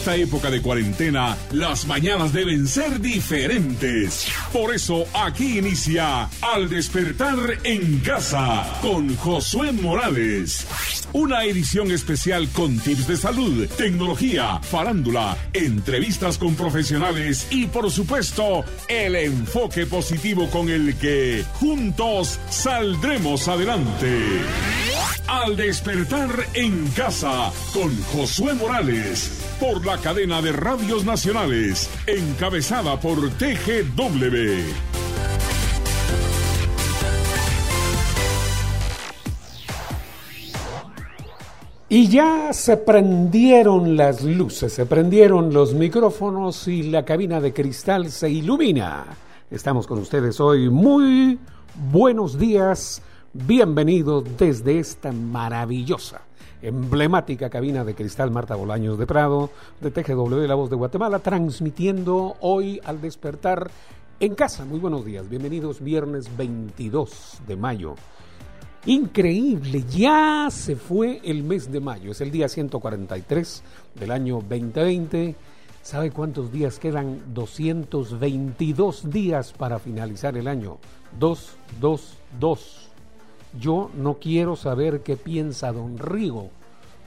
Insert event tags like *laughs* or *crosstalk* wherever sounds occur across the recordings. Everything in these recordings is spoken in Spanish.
esta época de cuarentena, las mañanas deben ser diferentes. Por eso aquí inicia Al despertar en casa con Josué Morales. Una edición especial con tips de salud, tecnología, farándula, entrevistas con profesionales y por supuesto el enfoque positivo con el que juntos saldremos adelante. Al despertar en casa con Josué Morales por la cadena de radios nacionales encabezada por TGW. Y ya se prendieron las luces, se prendieron los micrófonos y la cabina de cristal se ilumina. Estamos con ustedes hoy. Muy buenos días, bienvenidos desde esta maravillosa, emblemática cabina de cristal Marta Bolaños de Prado, de TGW La Voz de Guatemala, transmitiendo hoy al despertar en casa. Muy buenos días, bienvenidos viernes 22 de mayo. Increíble, ya se fue el mes de mayo, es el día 143 del año 2020. ¿Sabe cuántos días quedan? 222 días para finalizar el año. 2, 2, 2. Yo no quiero saber qué piensa don Rigo,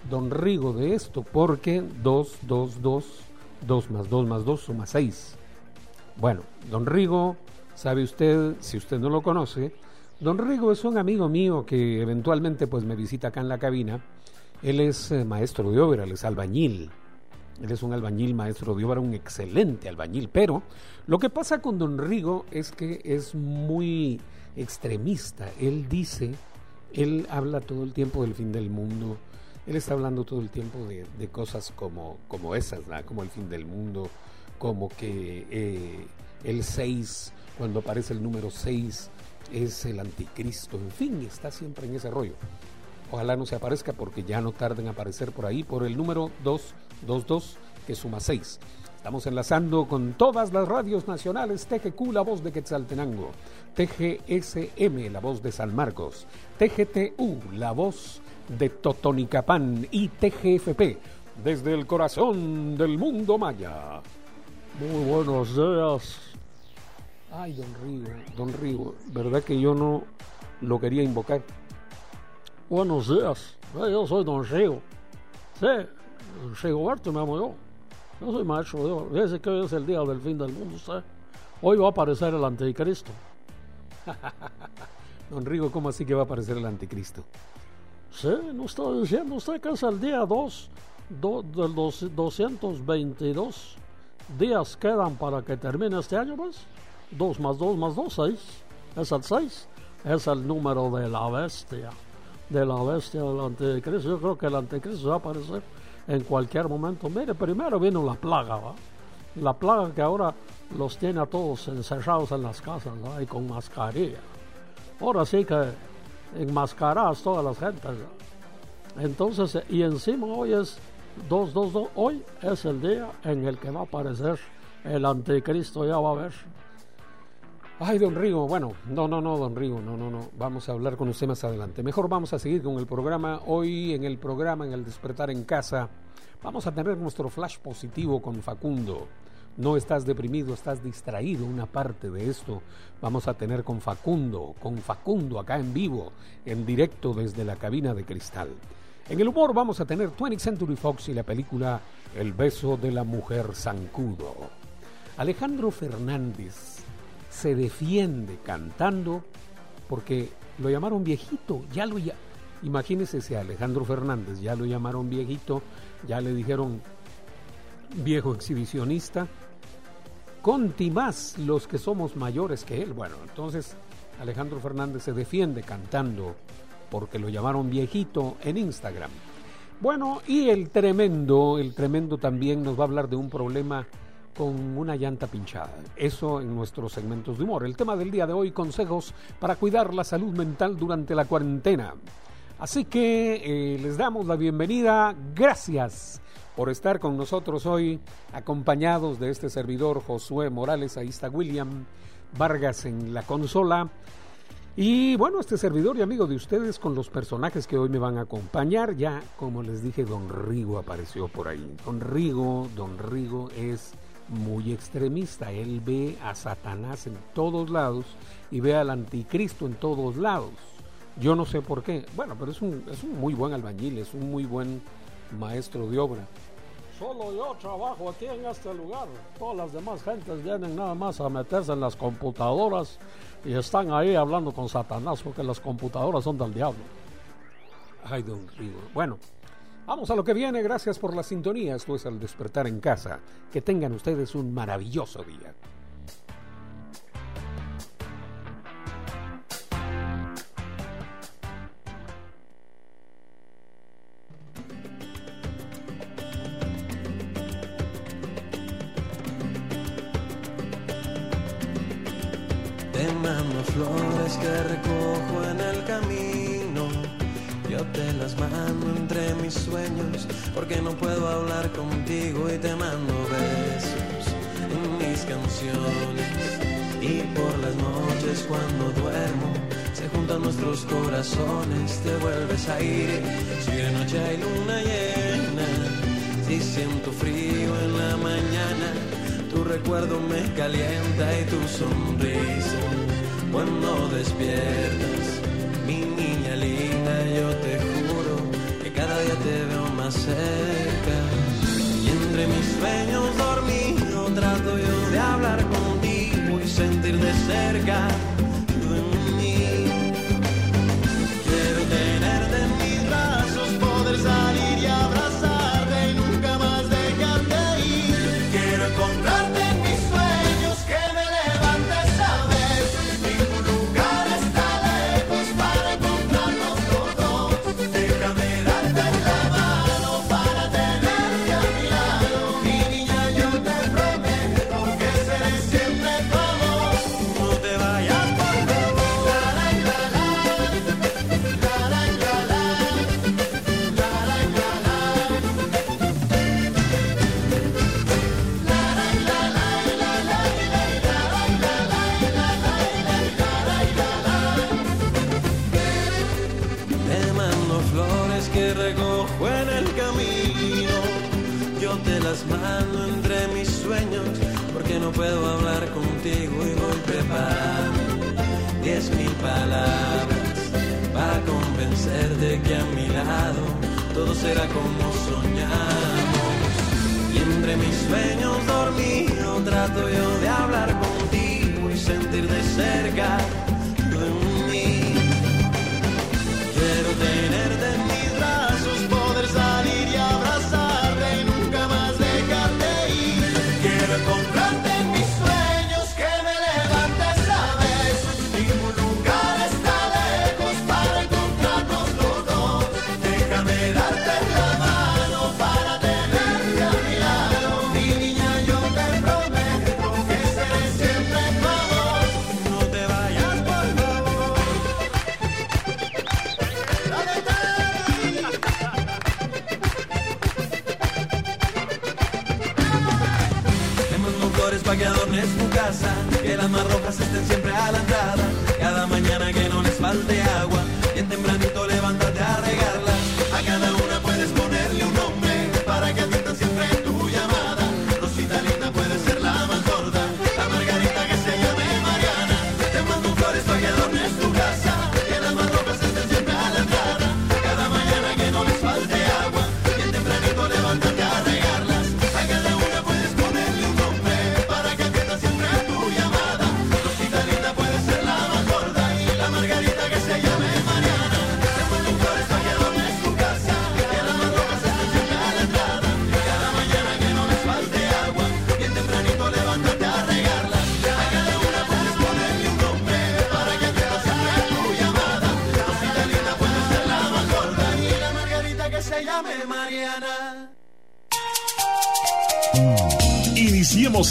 don Rigo de esto, porque 2, 2, 2, 2 más 2 más 2 suma 6. Bueno, don Rigo, sabe usted, si usted no lo conoce, Don Rigo es un amigo mío que eventualmente pues me visita acá en la cabina. Él es eh, maestro de obra, él es albañil. Él es un albañil maestro de obra, un excelente albañil. Pero lo que pasa con Don Rigo es que es muy extremista. Él dice, él habla todo el tiempo del fin del mundo. Él está hablando todo el tiempo de, cosas como, como esas, como el fin del mundo, como que eh, el 6, cuando aparece el número 6, es el anticristo, en fin, está siempre en ese rollo. Ojalá no se aparezca porque ya no tarda en aparecer por ahí por el número 222 que suma 6. Estamos enlazando con todas las radios nacionales, TGQ, la voz de Quetzaltenango, TGSM, la voz de San Marcos, TGTU, la voz de Totonicapán y TGFP, desde el corazón del mundo maya. Muy buenos días. Ay, don Rigo, don Rigo, ¿verdad que yo no lo quería invocar? Buenos días, Eh, yo soy don Rigo. Sí, Rigoberto me amo yo. Yo soy maestro de obra. Fíjese que hoy es el día del fin del mundo, usted. Hoy va a aparecer el anticristo. *laughs* Don Rigo, ¿cómo así que va a aparecer el anticristo? Sí, ¿no está diciendo usted que es el día 2 do, del dos- 222 días quedan para que termine este año, pues? 2 más 2 más 2, 6. Es el 6. Es el número de la bestia. De la bestia del anticristo. Yo creo que el anticristo va a aparecer en cualquier momento. Mire, primero vino la plaga, ¿va? La plaga que ahora los tiene a todos encerrados en las casas. Y con mascarilla. Ahora sí que enmascaradas todas las gentes. Entonces, y encima hoy es 222, hoy es el día en el que va a aparecer el anticristo, ya va a ver. Ay, don Rigo, bueno, no, no, no, don Rigo, no, no, no, vamos a hablar con usted más adelante. Mejor vamos a seguir con el programa. Hoy en el programa, en el despertar en casa, vamos a tener nuestro flash positivo con Facundo. No estás deprimido, estás distraído, una parte de esto vamos a tener con Facundo, con Facundo acá en vivo, en directo desde la cabina de cristal. En el humor vamos a tener 20th Century Fox y la película El beso de la mujer zancudo. Alejandro Fernández se defiende cantando porque lo llamaron viejito, ya lo ya imagínese si a Alejandro Fernández ya lo llamaron viejito, ya le dijeron viejo exhibicionista, conti más los que somos mayores que él. Bueno, entonces Alejandro Fernández se defiende cantando porque lo llamaron viejito en Instagram. Bueno, y el tremendo, el tremendo también nos va a hablar de un problema con una llanta pinchada. Eso en nuestros segmentos de humor. El tema del día de hoy, consejos para cuidar la salud mental durante la cuarentena. Así que eh, les damos la bienvenida. Gracias por estar con nosotros hoy, acompañados de este servidor Josué Morales. Ahí está William Vargas en la consola. Y bueno, este servidor y amigo de ustedes con los personajes que hoy me van a acompañar, ya como les dije, Don Rigo apareció por ahí. Don Rigo, Don Rigo es muy extremista, él ve a Satanás en todos lados y ve al anticristo en todos lados. Yo no sé por qué, bueno, pero es un, es un muy buen albañil, es un muy buen maestro de obra. Solo yo trabajo aquí en este lugar. Todas las demás gentes vienen nada más a meterse en las computadoras y están ahí hablando con Satanás porque las computadoras son del diablo. Ay, don Rigo. Bueno, vamos a lo que viene. Gracias por la sintonía. Esto es al despertar en casa. Que tengan ustedes un maravilloso día. Te mando flores que recojo en el camino. Yo te las mando entre mis sueños porque no puedo hablar contigo y te mando besos en mis canciones. Y por las noches cuando duermo se juntan nuestros corazones, te vuelves a ir. Si de noche hay luna llena, si siento frío en la mañana tu recuerdo me calienta y tu sonrisa cuando despiertas. Mi niña linda, yo te juro que cada día te veo más cerca. Y entre mis sueños dormido trato yo de hablar contigo y sentir de cerca de mí. Quiero tenerte en mis brazos, poder salir y abrazarte y nunca más dejarte ir. Quiero encontrarte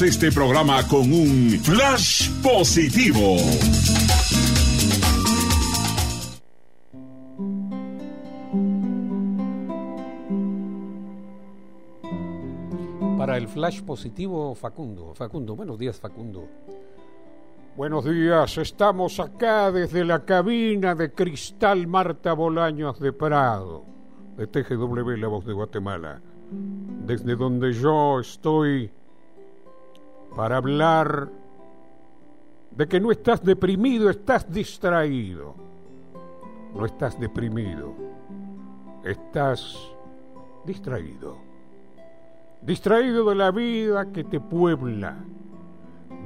Este programa con un flash positivo. Para el flash positivo, Facundo. Facundo, buenos días, Facundo. Buenos días, estamos acá desde la cabina de Cristal Marta Bolaños de Prado, de TGW La Voz de Guatemala, desde donde yo estoy para hablar de que no estás deprimido, estás distraído. No estás deprimido, estás distraído. Distraído de la vida que te puebla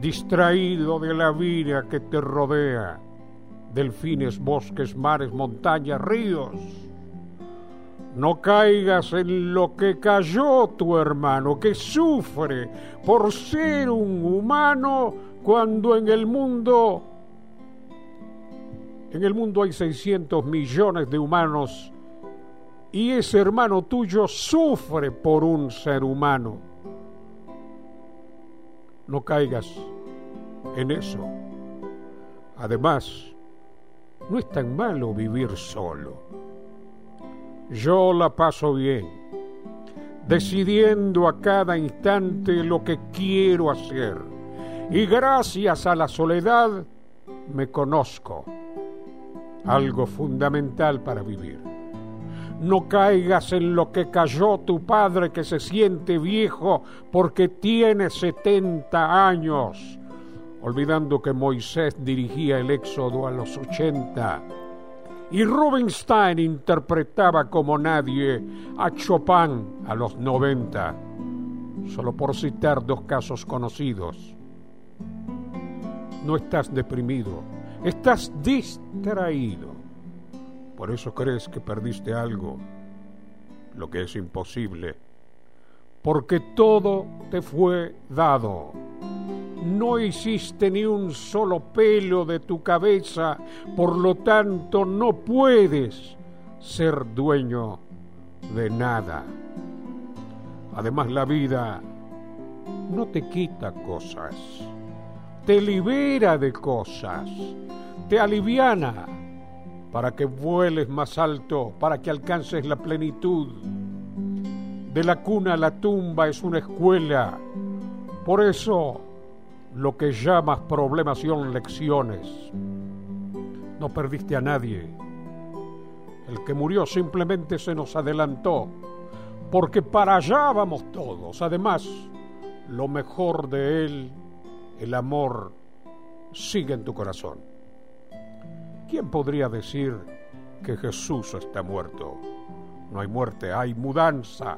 distraído de la vida que te rodea, delfines, bosques, mares, montañas, ríos. No caigas en lo que cayó tu hermano, que sufre por ser un humano cuando en el mundo, en el mundo hay 600 millones de humanos y ese hermano tuyo sufre por un ser humano no caigas en eso. Además, no es tan malo vivir solo. Yo la paso bien, decidiendo a cada instante lo que quiero hacer. Y gracias a la soledad me conozco, algo fundamental para vivir. No caigas en lo que cayó tu padre que se siente viejo porque tiene 70 años, olvidando que Moisés dirigía el éxodo a los 80 y Rubinstein interpretaba como nadie a Chopin a los 90, solo por citar dos casos conocidos. No estás deprimido, estás distraído. Por eso crees que perdiste algo, lo que es imposible, porque todo te fue dado. No hiciste ni un solo pelo de tu cabeza, por lo tanto no puedes ser dueño de nada. Además la vida no te quita cosas, te libera de cosas, te aliviana para que vueles más alto, para que alcances la plenitud. De la cuna a la tumba es una escuela. Por eso, lo que llamas problemas son lecciones. No perdiste a nadie. El que murió simplemente se nos adelantó, porque para allá vamos todos. Además, lo mejor de él, el amor, sigue en tu corazón. ¿Quién podría decir que Jesús está muerto? No hay muerte, hay mudanza.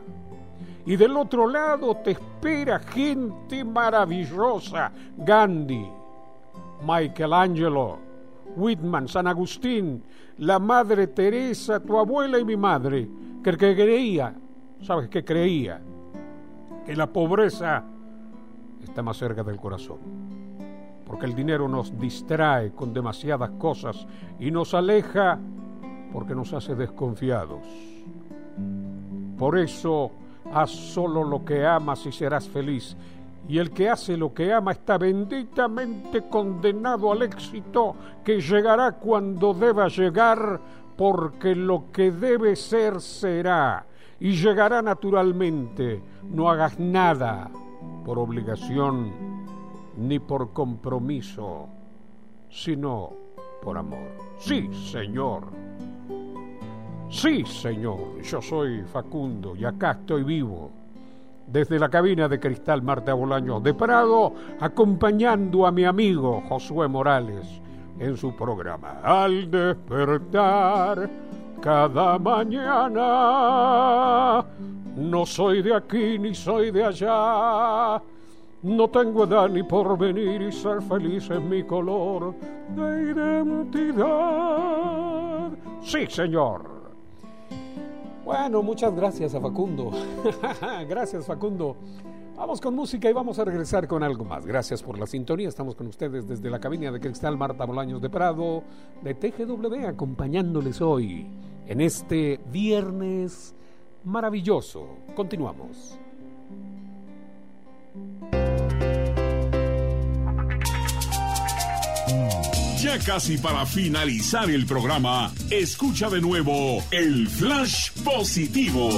Y del otro lado te espera gente maravillosa. Gandhi, Michelangelo, Whitman, San Agustín, la Madre Teresa, tu abuela y mi madre, que creía, ¿sabes qué creía? Que la pobreza está más cerca del corazón porque el dinero nos distrae con demasiadas cosas y nos aleja porque nos hace desconfiados. Por eso, haz solo lo que amas y serás feliz. Y el que hace lo que ama está benditamente condenado al éxito que llegará cuando deba llegar, porque lo que debe ser será y llegará naturalmente. No hagas nada por obligación ni por compromiso, sino por amor. Sí, Señor. Sí, Señor. Yo soy Facundo y acá estoy vivo. Desde la cabina de cristal Marta Bolaños de Prado, acompañando a mi amigo Josué Morales en su programa. Al despertar cada mañana, no soy de aquí ni soy de allá no tengo edad ni por venir y ser feliz es mi color de identidad. Sí, señor. Bueno, muchas gracias a Facundo. *laughs* gracias, Facundo. Vamos con música y vamos a regresar con algo más. Gracias por la sintonía. Estamos con ustedes desde la cabina de cristal Marta Bolaños de Prado de TGW, acompañándoles hoy en este viernes maravilloso. Continuamos. Ya casi para finalizar el programa, escucha de nuevo el Flash Positivo.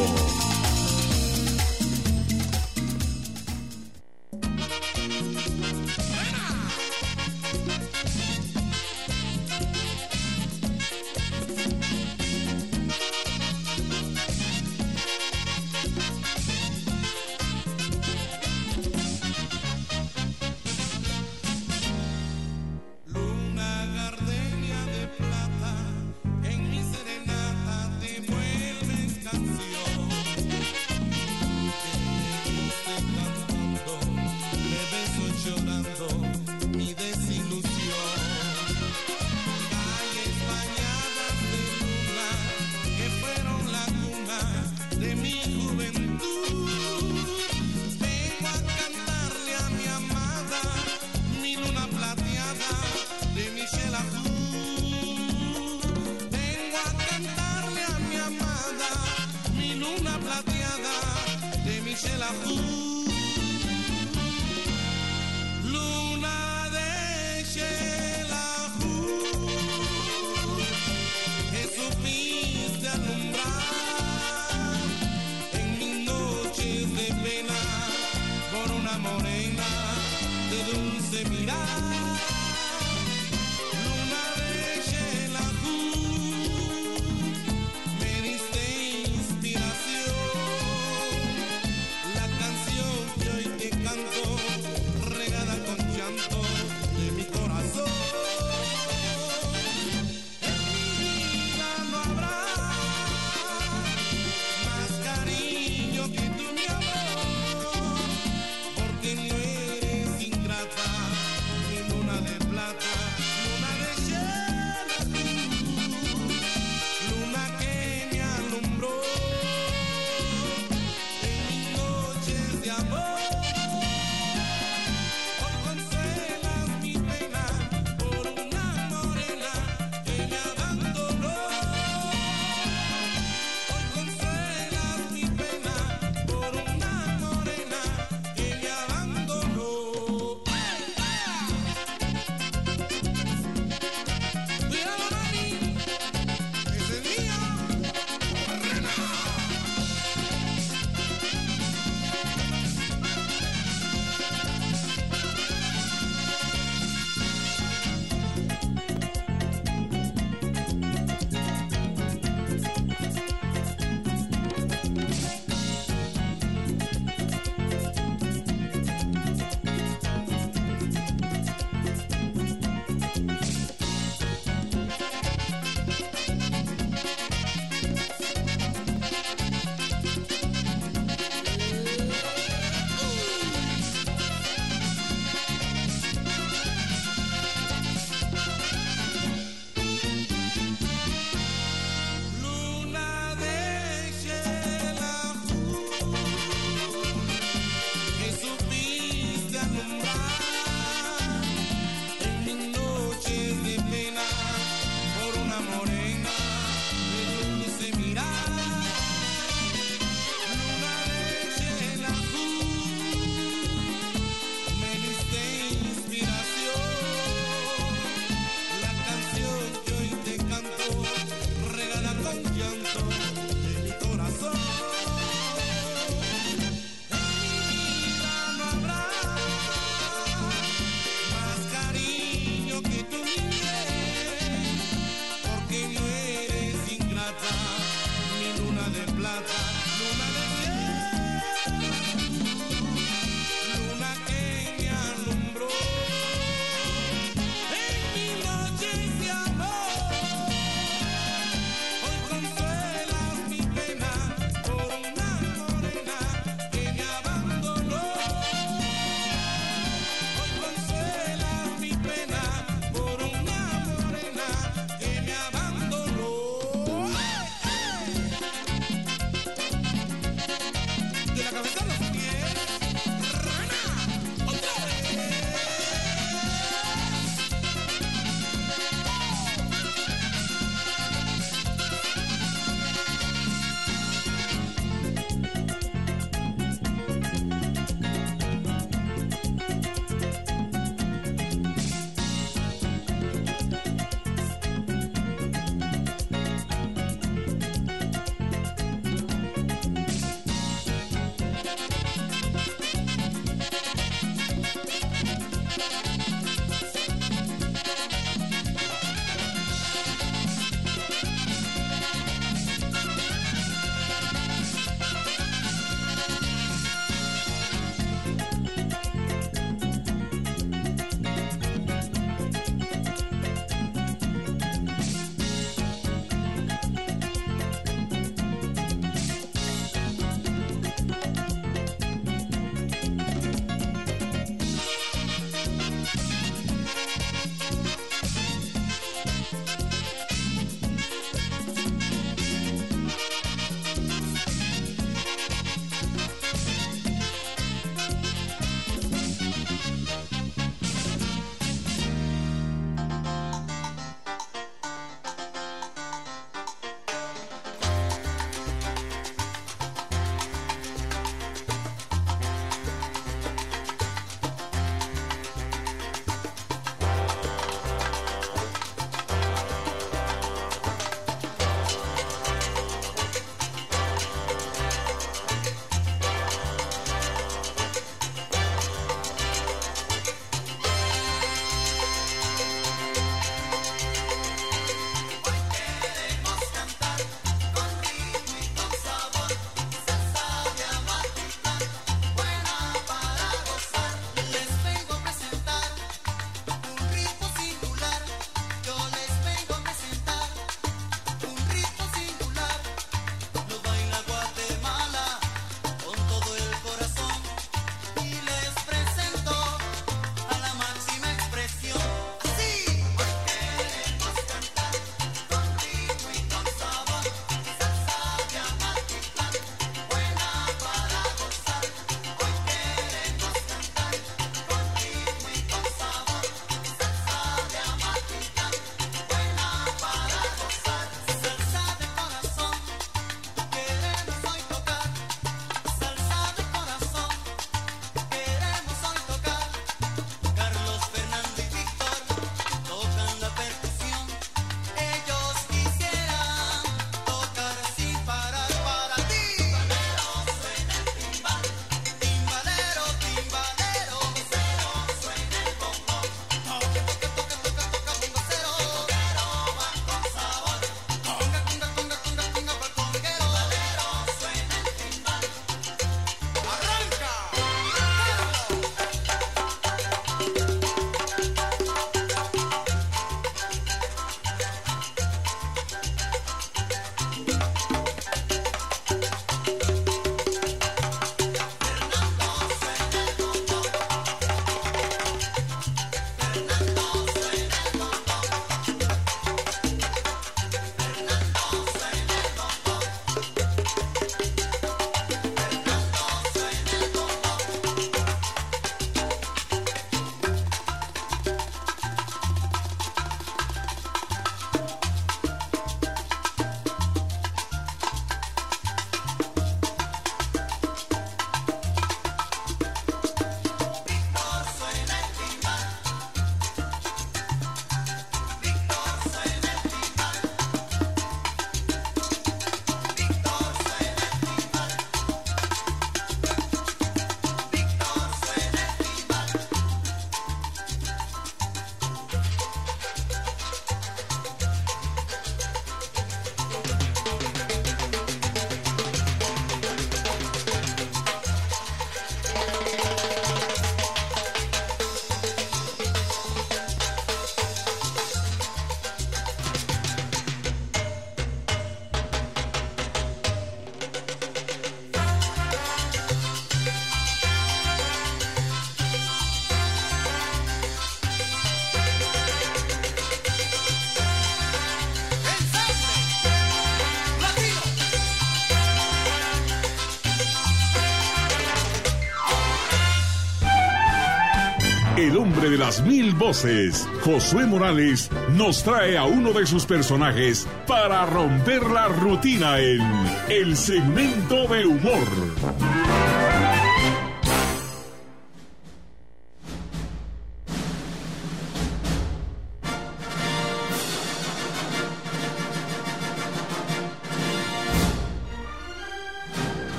De las mil voces, Josué Morales, nos trae a uno de sus personajes para romper la rutina en el segmento de humor.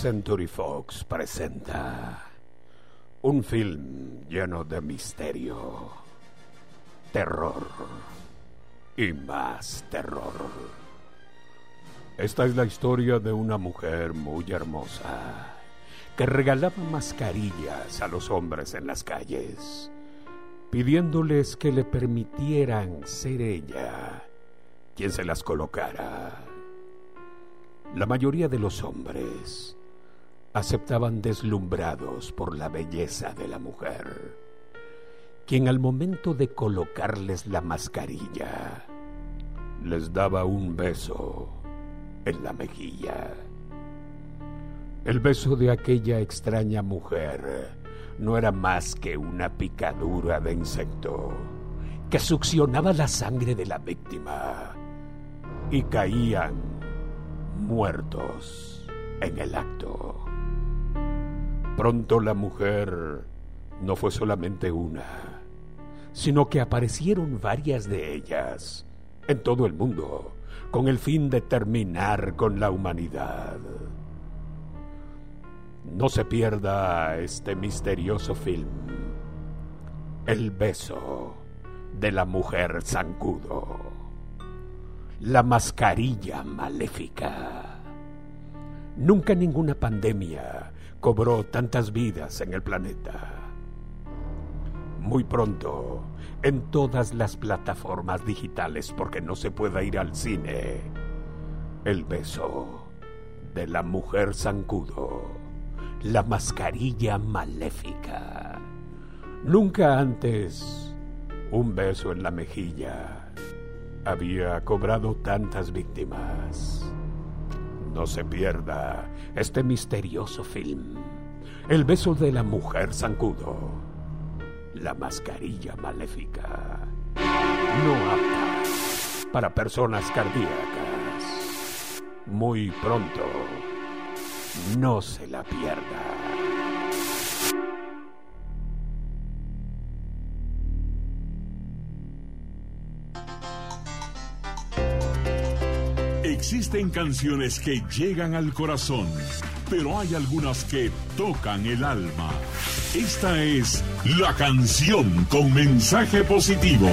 Century Fox presenta un film lleno de misterio, terror y más terror. Esta es la historia de una mujer muy hermosa que regalaba mascarillas a los hombres en las calles, pidiéndoles que le permitieran ser ella quien se las colocara. La mayoría de los hombres aceptaban deslumbrados por la belleza de la mujer, quien al momento de colocarles la mascarilla les daba un beso en la mejilla. El beso de aquella extraña mujer no era más que una picadura de insecto que succionaba la sangre de la víctima y caían muertos en el acto. Pronto la mujer no fue solamente una, sino que aparecieron varias de ellas en todo el mundo con el fin de terminar con la humanidad. No se pierda este misterioso film, El beso de la mujer zancudo, la mascarilla maléfica. Nunca ninguna pandemia cobró tantas vidas en el planeta. Muy pronto, en todas las plataformas digitales porque no se pueda ir al cine, el beso de la mujer zancudo, la mascarilla maléfica. Nunca antes un beso en la mejilla había cobrado tantas víctimas. No se pierda este misterioso film. El beso de la mujer zancudo. La mascarilla maléfica. No apta para personas cardíacas. Muy pronto. No se la pierda. Existen canciones que llegan al corazón, pero hay algunas que tocan el alma. Esta es la canción con mensaje positivo.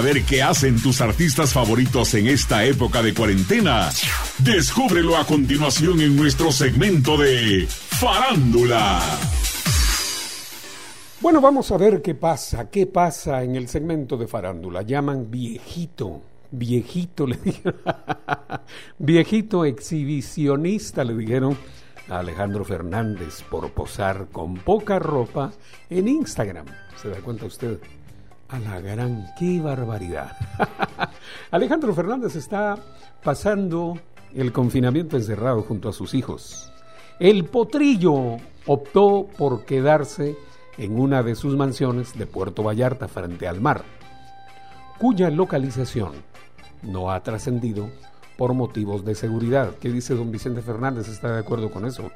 Saber qué hacen tus artistas favoritos en esta época de cuarentena? Descúbrelo a continuación en nuestro segmento de Farándula. Bueno, vamos a ver qué pasa, qué pasa en el segmento de farándula. Llaman viejito, viejito le *laughs* dijeron, viejito exhibicionista le dijeron a Alejandro Fernández por posar con poca ropa en Instagram. ¿Se da cuenta usted? A la gran, qué barbaridad. *laughs* Alejandro Fernández está pasando el confinamiento encerrado junto a sus hijos. El potrillo optó por quedarse en una de sus mansiones de Puerto Vallarta frente al mar, cuya localización no ha trascendido por motivos de seguridad. ¿Qué dice don Vicente Fernández? ¿Está de acuerdo con eso?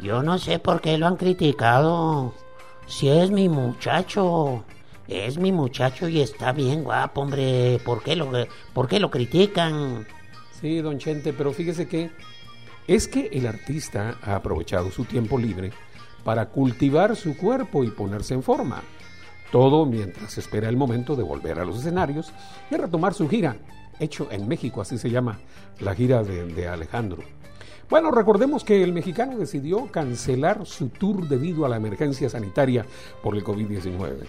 Yo no sé por qué lo han criticado. Si es mi muchacho, es mi muchacho y está bien guapo, hombre. ¿Por qué lo, por qué lo critican? Sí, don Chente, pero fíjese que es que el artista ha aprovechado su tiempo libre para cultivar su cuerpo y ponerse en forma. Todo mientras espera el momento de volver a los escenarios y retomar su gira, hecho en México, así se llama la gira de, de Alejandro. Bueno, recordemos que el mexicano decidió cancelar su tour debido a la emergencia sanitaria por el COVID-19.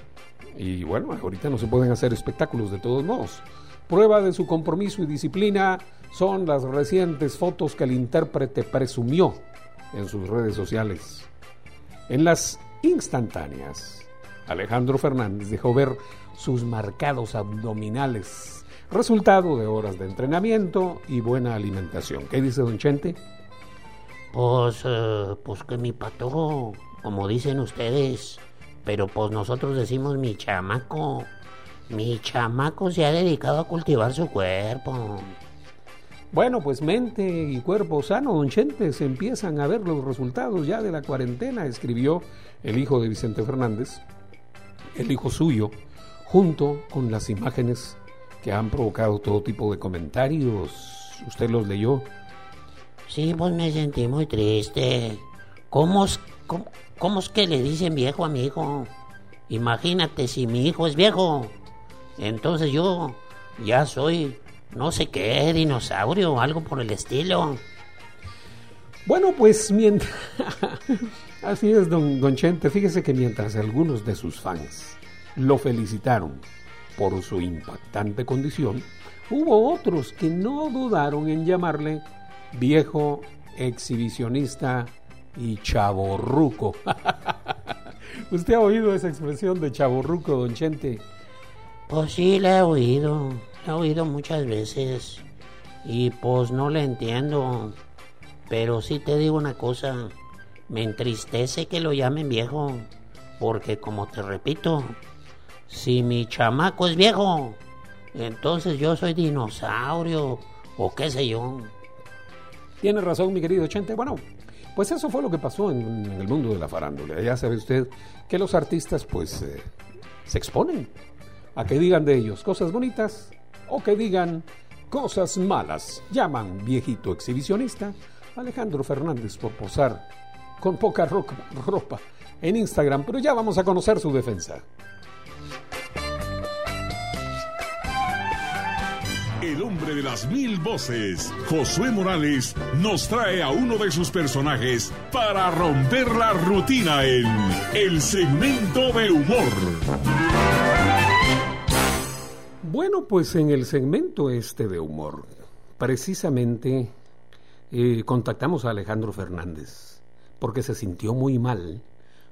Y bueno, ahorita no se pueden hacer espectáculos de todos modos. Prueba de su compromiso y disciplina son las recientes fotos que el intérprete presumió en sus redes sociales. En las instantáneas, Alejandro Fernández dejó ver sus marcados abdominales, resultado de horas de entrenamiento y buena alimentación. ¿Qué dice don Chente? Pues, eh, pues que mi pato, como dicen ustedes, pero pues nosotros decimos mi chamaco. Mi chamaco se ha dedicado a cultivar su cuerpo. Bueno, pues mente y cuerpo sano, don Chente, se empiezan a ver los resultados ya de la cuarentena, escribió el hijo de Vicente Fernández, el hijo suyo, junto con las imágenes que han provocado todo tipo de comentarios. ¿Usted los leyó? Sí, pues me sentí muy triste. ¿Cómo es, cómo, es que le dicen viejo a mi hijo? Imagínate si mi hijo es viejo. Entonces yo ya soy no sé qué, dinosaurio o algo por el estilo. Bueno, pues mientras... *laughs* Así es, don, don Chente. Fíjese que mientras algunos de sus fans lo felicitaron por su impactante condición, hubo otros que no dudaron en llamarle viejo exhibicionista y chaborruco. *laughs* ¿Usted ha oído esa expresión de chaborruco, don Chente? Pues sí, la he oído. La he oído muchas veces. Y pues no le entiendo. Pero sí te digo una cosa. Me entristece que lo llamen viejo. Porque como te repito, si mi chamaco es viejo, entonces yo soy dinosaurio o qué sé yo. Tiene razón, mi querido Chente. Bueno, pues eso fue lo que pasó en, el mundo de la farándula. Ya sabe usted que los artistas pues eh, se exponen a que digan de ellos cosas bonitas o que digan cosas malas. Llaman viejito exhibicionista Alejandro Fernández por posar con poca ropa en Instagram, pero ya vamos a conocer su defensa. El hombre de las mil voces, Josué Morales, nos trae a uno de sus personajes para romper la rutina en el segmento de humor. Bueno, pues en el segmento este de humor, precisamente eh, contactamos a Alejandro Fernández porque se sintió muy mal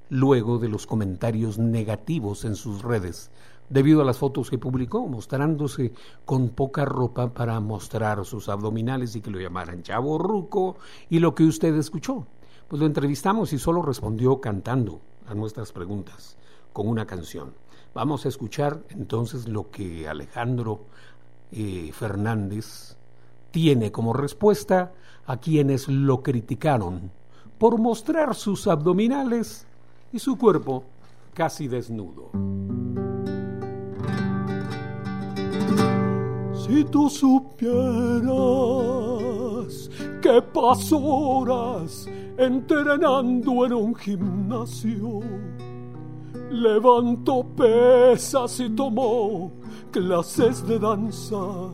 luego de los comentarios negativos en sus redes debido a las fotos que publicó mostrándose con poca ropa para mostrar sus abdominales y que lo llamaran chavo ruco y lo que usted escuchó. Pues lo entrevistamos y solo respondió cantando a nuestras preguntas con una canción. Vamos a escuchar entonces lo que Alejandro eh, Fernández tiene como respuesta a quienes lo criticaron por mostrar sus abdominales y su cuerpo casi desnudo. Si tú supieras que paso horas entrenando en un gimnasio, levantó pesas y tomó clases de danza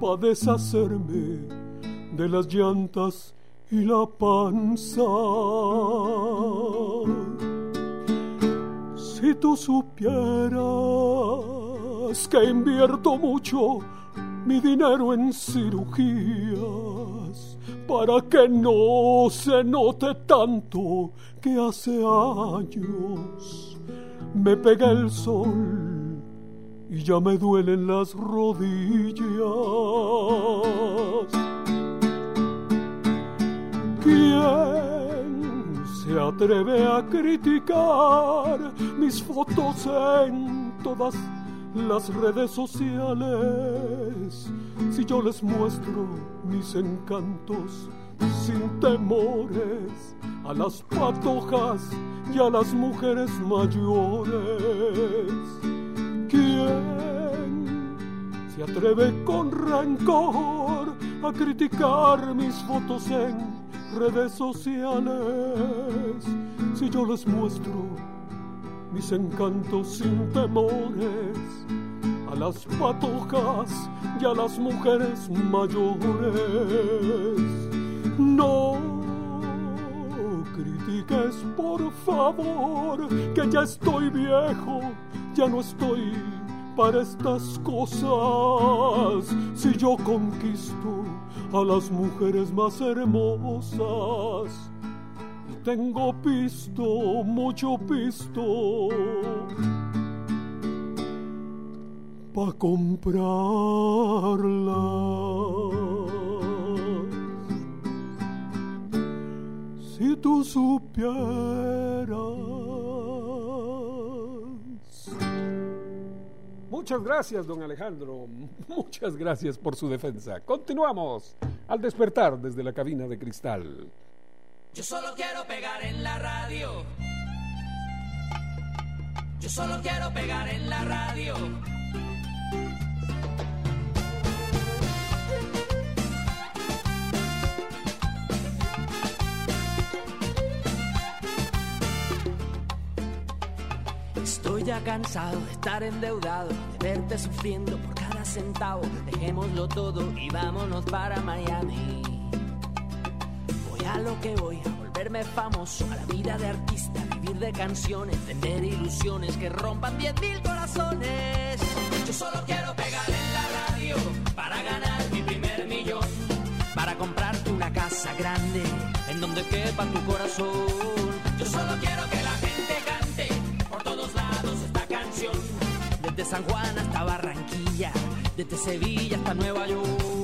para deshacerme de las llantas y la panza. Si tú supieras que invierto mucho mi dinero en cirugías para que no se note tanto que hace años me pega el sol y ya me duelen las rodillas. ¿Quién se atreve a criticar mis fotos en todas las redes sociales? Si yo les muestro mis encantos sin temores a las patojas y a las mujeres mayores. ¿Quién se atreve con rencor a criticar mis fotos en redes sociales? Si yo les muestro mis encantos sin temores las patojas y a las mujeres mayores. No critiques, por favor, que ya estoy viejo, ya no estoy para estas cosas. Si yo conquisto a las mujeres más hermosas, tengo pisto, mucho pisto pa' comprarlas. Si tú supieras. Muchas gracias, don Alejandro. Muchas gracias por su defensa. Continuamos al despertar desde la cabina de cristal. Yo solo quiero pegar en la radio. Yo solo quiero pegar en la radio. Estoy ya cansado de estar endeudado, de verte sufriendo por cada centavo. Dejémoslo todo y vámonos para Miami. Voy a lo que voy, volverme famoso, a la vida de artista, vivir de canciones, vender ilusiones que rompan 10.000 corazones. Yo solo quiero pegar en la radio para ganar mi primer millón, para comprarte una casa grande en donde quepa tu corazón. Yo solo quiero que la gente cante por todos lados esta canción, desde San Juan hasta Barranquilla, desde Sevilla hasta Nueva York.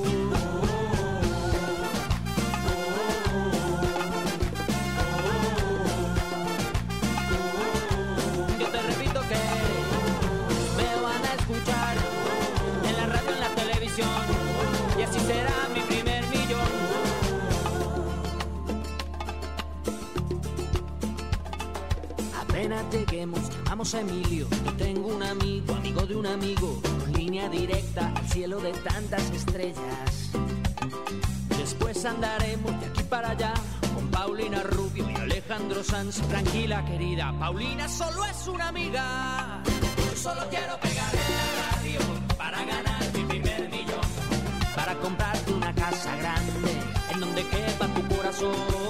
Apenas lleguemos, llamamos a Emilio. Yo tengo un amigo, amigo de un amigo, línea directa al cielo de tantas estrellas. Después andaremos de aquí para allá con Paulina Rubio y Alejandro Sanz. Tranquila, querida, Paulina solo es una amiga. Yo solo quiero pegar en la radio para ganar mi primer millón. Para comprarte una casa grande en donde quepa tu corazón.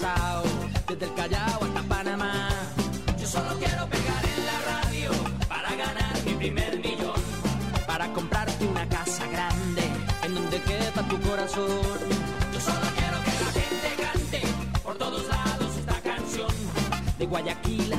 Desde el Callao hasta Panamá. Yo solo quiero pegar en la radio para ganar mi primer millón. Para comprarte una casa grande en donde quepa tu corazón. Yo solo quiero que la gente cante por todos lados esta canción. De Guayaquil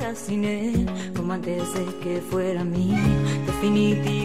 asesiné, como antes de que fuera mí, definitivo.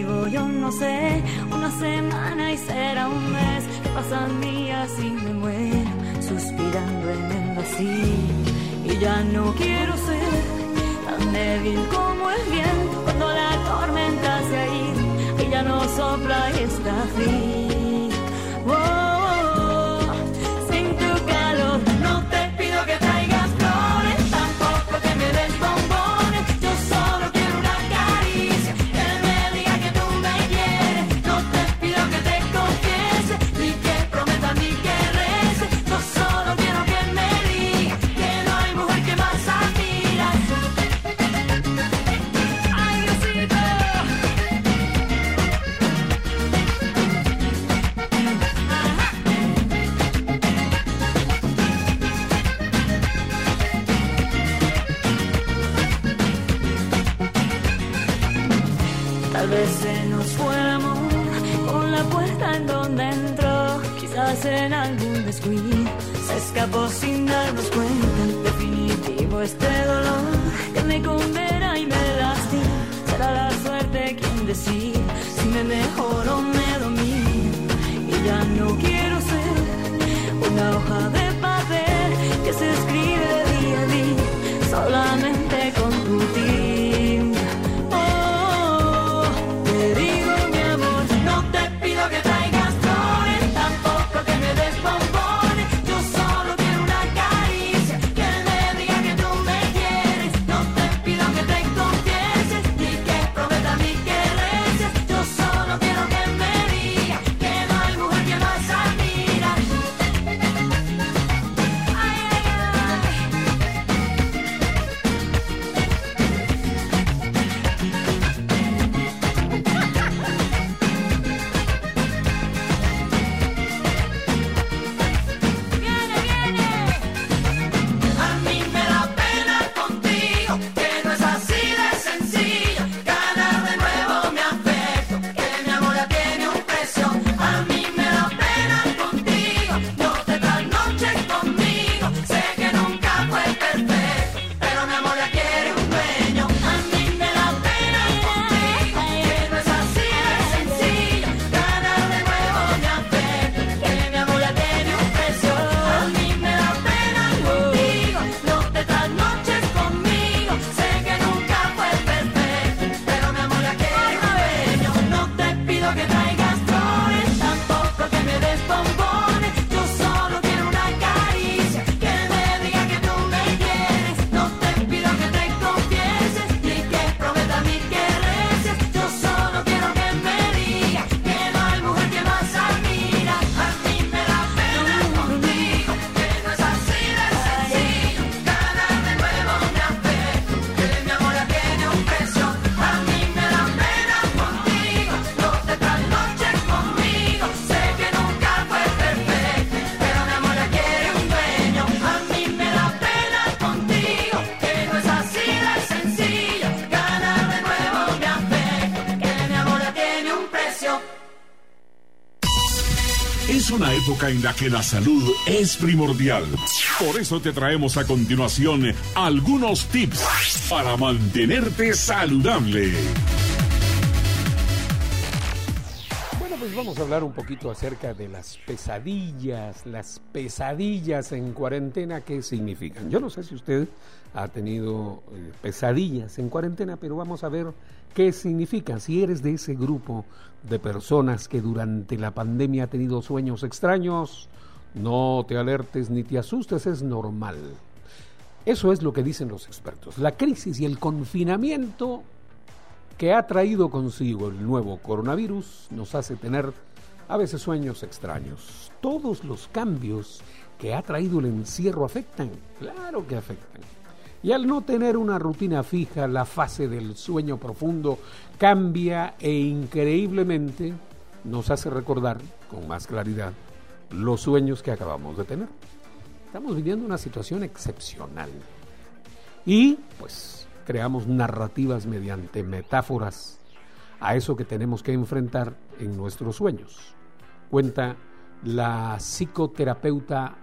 en donde entró, quizás en algún descuido. Se escapó sin darnos cuenta, definitivo este dolor que me condena y me lastima. Será la suerte quien decide si me mejoro o me domina. Y ya no quiero ser una hoja de papel que se escribe día a día solamente. en la que la salud es primordial. Por eso te traemos a continuación algunos tips para mantenerte saludable. Bueno, pues vamos a hablar un poquito acerca de las pesadillas, las pesadillas en cuarentena, ¿qué significan? Yo no sé si usted ha tenido eh, pesadillas en cuarentena, pero vamos a ver ¿Qué significa? Si eres de ese grupo de personas que durante la pandemia ha tenido sueños extraños, no te alertes ni te asustes, es normal. Eso es lo que dicen los expertos. La crisis y el confinamiento que ha traído consigo el nuevo coronavirus nos hace tener a veces sueños extraños. Todos los cambios que ha traído el encierro afectan, claro que afectan. Y al no tener una rutina fija, la fase del sueño profundo cambia e increíblemente nos hace recordar con más claridad los sueños que acabamos de tener. Estamos viviendo una situación excepcional. Y pues creamos narrativas mediante metáforas a eso que tenemos que enfrentar en nuestros sueños. Cuenta la psicoterapeuta,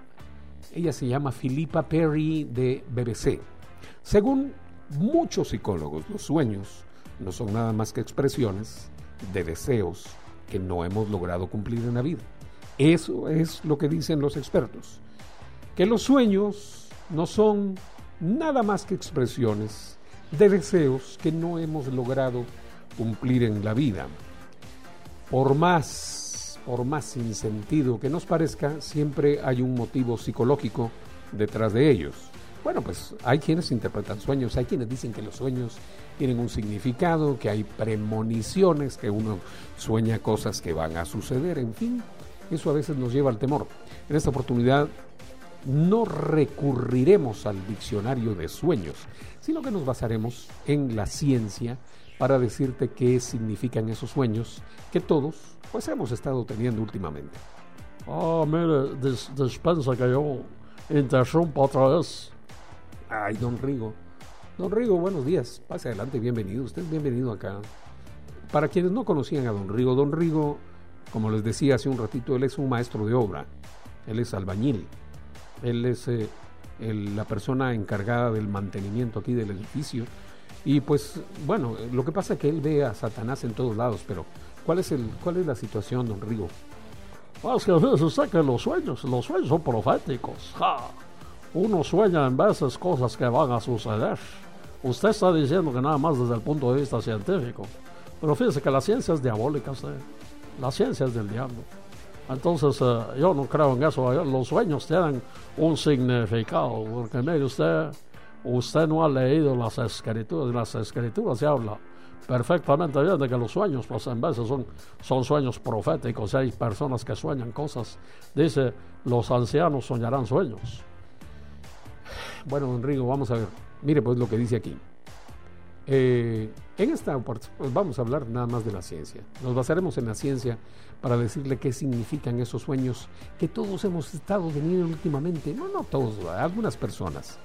ella se llama Philippa Perry de BBC. Según muchos psicólogos, los sueños no son nada más que expresiones de deseos que no hemos logrado cumplir en la vida. Eso es lo que dicen los expertos. Que los sueños no son nada más que expresiones de deseos que no hemos logrado cumplir en la vida. Por más, por más sin sentido que nos parezca, siempre hay un motivo psicológico detrás de ellos. Bueno, pues hay quienes interpretan sueños, hay quienes dicen que los sueños tienen un significado, que hay premoniciones, que uno sueña cosas que van a suceder, en fin, eso a veces nos lleva al temor. En esta oportunidad no recurriremos al diccionario de sueños, sino que nos basaremos en la ciencia para decirte qué significan esos sueños que todos pues hemos estado teniendo últimamente. Ah, mire, dis- dispensa que yo interrumpa otra vez. Ay, don Rigo. Don Rigo, buenos días. Pase adelante, bienvenido. Usted es bienvenido acá. Para quienes no conocían a don Rigo, don Rigo, como les decía hace un ratito, él es un maestro de obra. Él es albañil. Él es eh, la persona encargada del mantenimiento aquí del edificio. Y pues, bueno, lo que pasa es que él ve a Satanás en todos lados, pero ¿cuál es, el, cuál es la situación, don Rigo? Que usted que los sueños, los sueños son proféticos. ¡Ja! Uno sueña en veces cosas que van a suceder. Usted está diciendo que nada más desde el punto de vista científico. Pero fíjese que la ciencia es diabólica, usted. La ciencia es del diablo. Entonces, eh, yo no creo en eso. Los sueños tienen un significado. Porque mire, usted, usted no ha leído las escrituras. Las escrituras se habla perfectamente bien de que los sueños, pues en veces son, son sueños proféticos. Hay personas que sueñan cosas. Dice, los ancianos soñarán sueños. Bueno, don vamos a ver. Mire, pues lo que dice aquí. Eh, en esta parte pues, vamos a hablar nada más de la ciencia. Nos basaremos en la ciencia para decirle qué significan esos sueños que todos hemos estado teniendo últimamente. No, no todos, algunas personas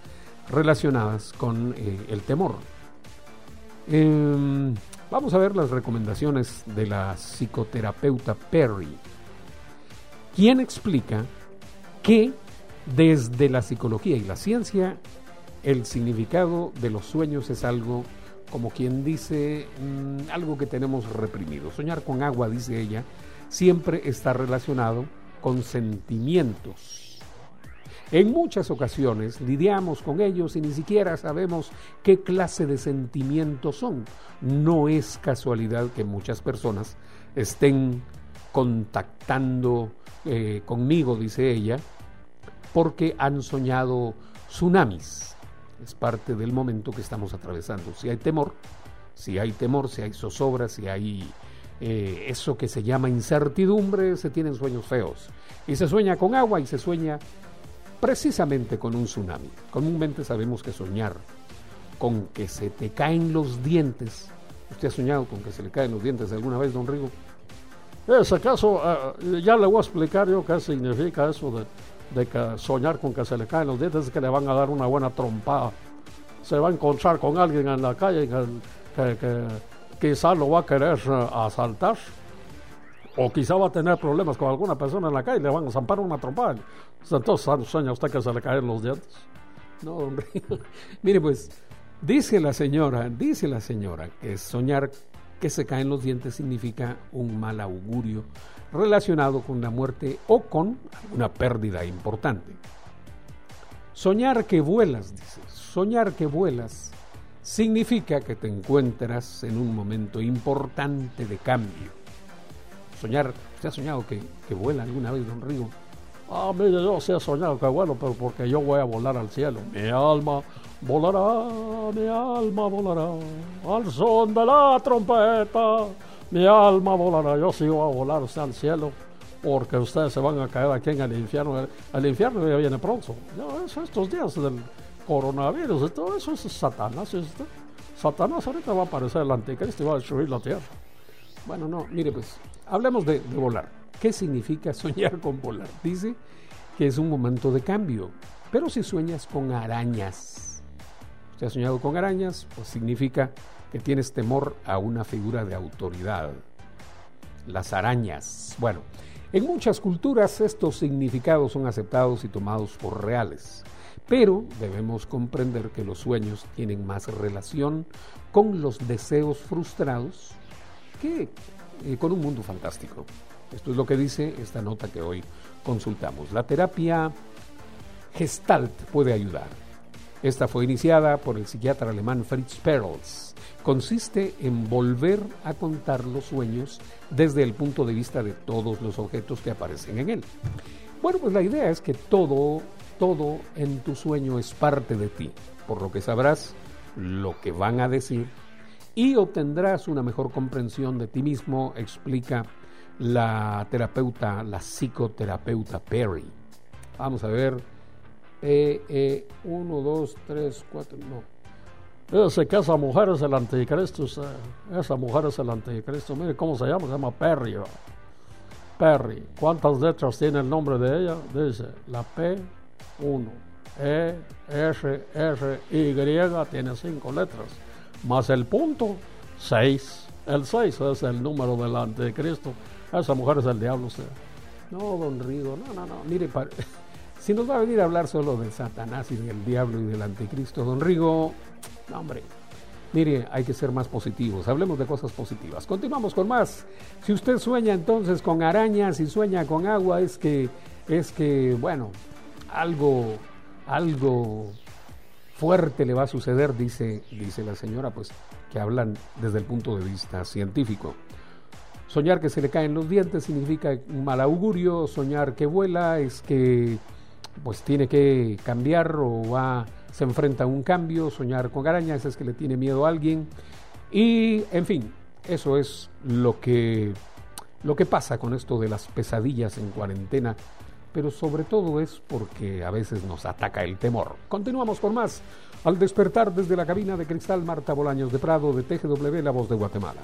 relacionadas con eh, el temor. Em, vamos a ver las recomendaciones de la psicoterapeuta Perry, quien explica que desde la psicología y la ciencia el significado de los sueños es algo, como quien dice, mm, algo que tenemos reprimido. Soñar con agua, dice ella, siempre está relacionado con sentimientos. En muchas ocasiones lidiamos con ellos y ni siquiera sabemos qué clase de sentimientos son. No es casualidad que muchas personas estén contactando eh, conmigo, dice ella, porque han soñado tsunamis. Es parte del momento que estamos atravesando. Si hay temor, si hay temor, si hay zozobra, si hay eh, eso que se llama incertidumbre, se tienen sueños feos. Y se sueña con agua y se sueña precisamente con un tsunami. Comúnmente sabemos que soñar con que se te caen los dientes. ¿Usted ha soñado con que se le caen los dientes alguna vez, don Rigo? En ese caso, eh, ya le voy a explicar yo qué significa eso de, de que soñar con que se le caen los dientes, es que le van a dar una buena trompada. Se va a encontrar con alguien en la calle que, que, que quizá lo va a querer eh, asaltar. O quizá va a tener problemas con alguna persona en la calle y le van a zampar una trompada. Entonces sueña usted que se le caen los dientes. No, hombre. *laughs* Mire, pues, dice la señora, dice la señora que soñar que se caen los dientes significa un mal augurio relacionado con la muerte o con una pérdida importante. Soñar que vuelas, dice, soñar que vuelas significa que te encuentras en un momento importante de cambio. Soñar, ¿usted ha soñado que, que vuela alguna vez, don Rigo? Ah, mire, yo sí he soñado que bueno, pero porque yo voy a volar al cielo. Mi alma volará, mi alma volará, al son de la trompeta. Mi alma volará, yo sí voy a volar usted al cielo, porque ustedes se van a caer aquí en el infierno. El, infierno ya viene pronto. Es estos días del, coronavirus todo eso es Satanás. ¿este? Satanás ahorita va a aparecer el anticristo y va a destruir la tierra. Bueno, no, mire pues, hablemos de, de volar. ¿Qué significa *laughs* soñar con volar? Dice que es un momento de cambio, pero si sueñas con arañas, usted ha soñado con arañas, pues significa que tienes temor a una figura de autoridad. Las arañas. Bueno, en muchas culturas estos significados son aceptados y tomados por reales, pero debemos comprender que los sueños tienen más relación con los deseos frustrados que eh, con un mundo fantástico. Esto es lo que dice esta nota que hoy consultamos. La terapia Gestalt puede ayudar. Esta fue iniciada por el psiquiatra alemán Fritz Perls. Consiste en volver a contar los sueños desde el punto de vista de todos los objetos que aparecen en él. Bueno, pues la idea es que todo, todo en tu sueño es parte de ti, por lo que sabrás lo que van a decir y obtendrás una mejor comprensión de ti mismo, explica la terapeuta, la psicoterapeuta Perry. Vamos a ver. Eh, eh, uno, dos, tres, cuatro, no. Dice que esa mujer es el anticristo. esa- mujer es el anticristo. Mire cómo se llama. Se llama Perry. Perry. ¿Cuántas letras tiene el nombre de ella? Dice la P, 1. E, S, R, Y tiene cinco letras. Más el punto, 6. El 6 es el número del anticristo. Esa mujer es el diablo. usted. No, don Rigo, no, no, no. Mire, *laughs* si nos va a venir a hablar solo de Satanás y del diablo y del anticristo, don Rigo, no, hombre. Mire, hay que ser más positivos. Hablemos de cosas positivas. Continuamos con más. Si usted sueña entonces con arañas y sueña con agua, es que, es que, bueno, algo, algo fuerte le va a suceder, dice, dice la señora, pues que hablan desde el punto de vista científico. Soñar que se le caen los dientes significa un mal augurio, soñar que vuela es que pues tiene que cambiar o va, se enfrenta a un cambio, soñar con arañas es que le tiene miedo a alguien y en fin, eso es lo que lo que pasa con esto de las pesadillas en cuarentena, pero sobre todo es porque a veces nos ataca el temor. Continuamos con más. Al despertar desde la cabina de cristal Marta Bolaños de Prado de TGW La Voz de Guatemala.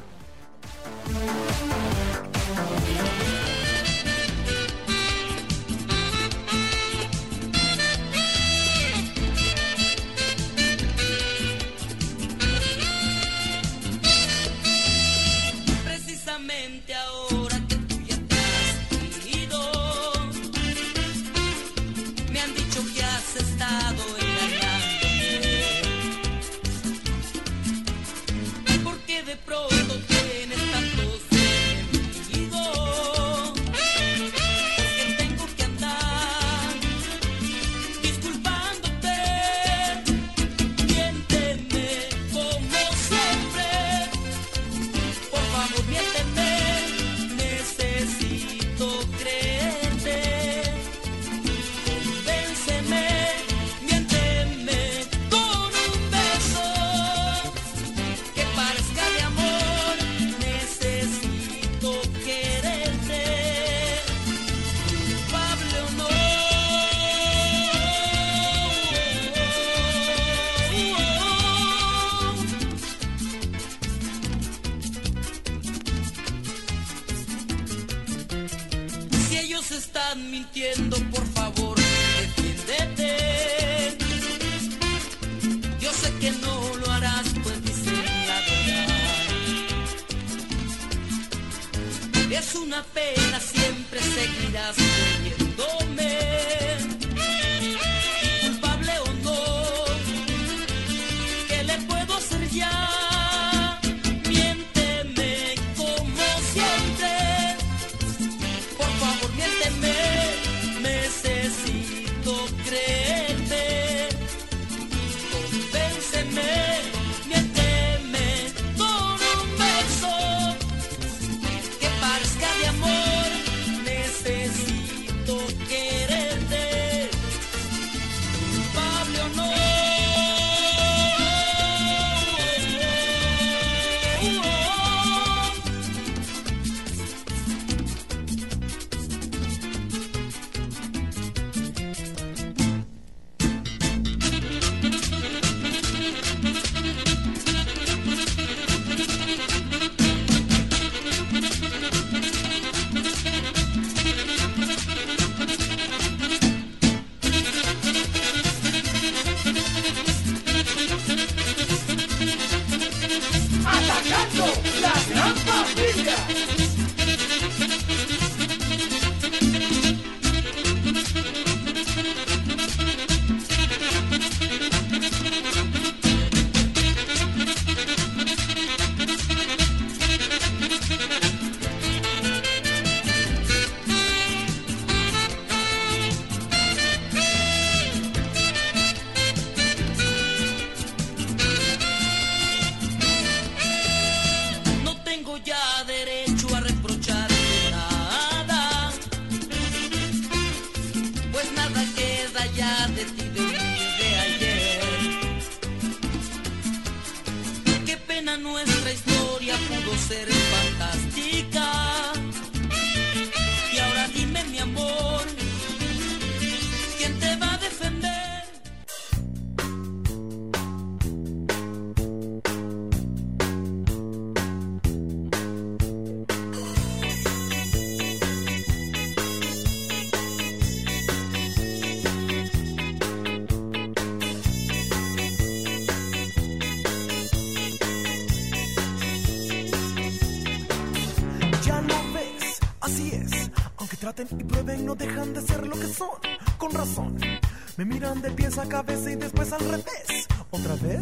de pies a cabeza y después al revés. Otra vez,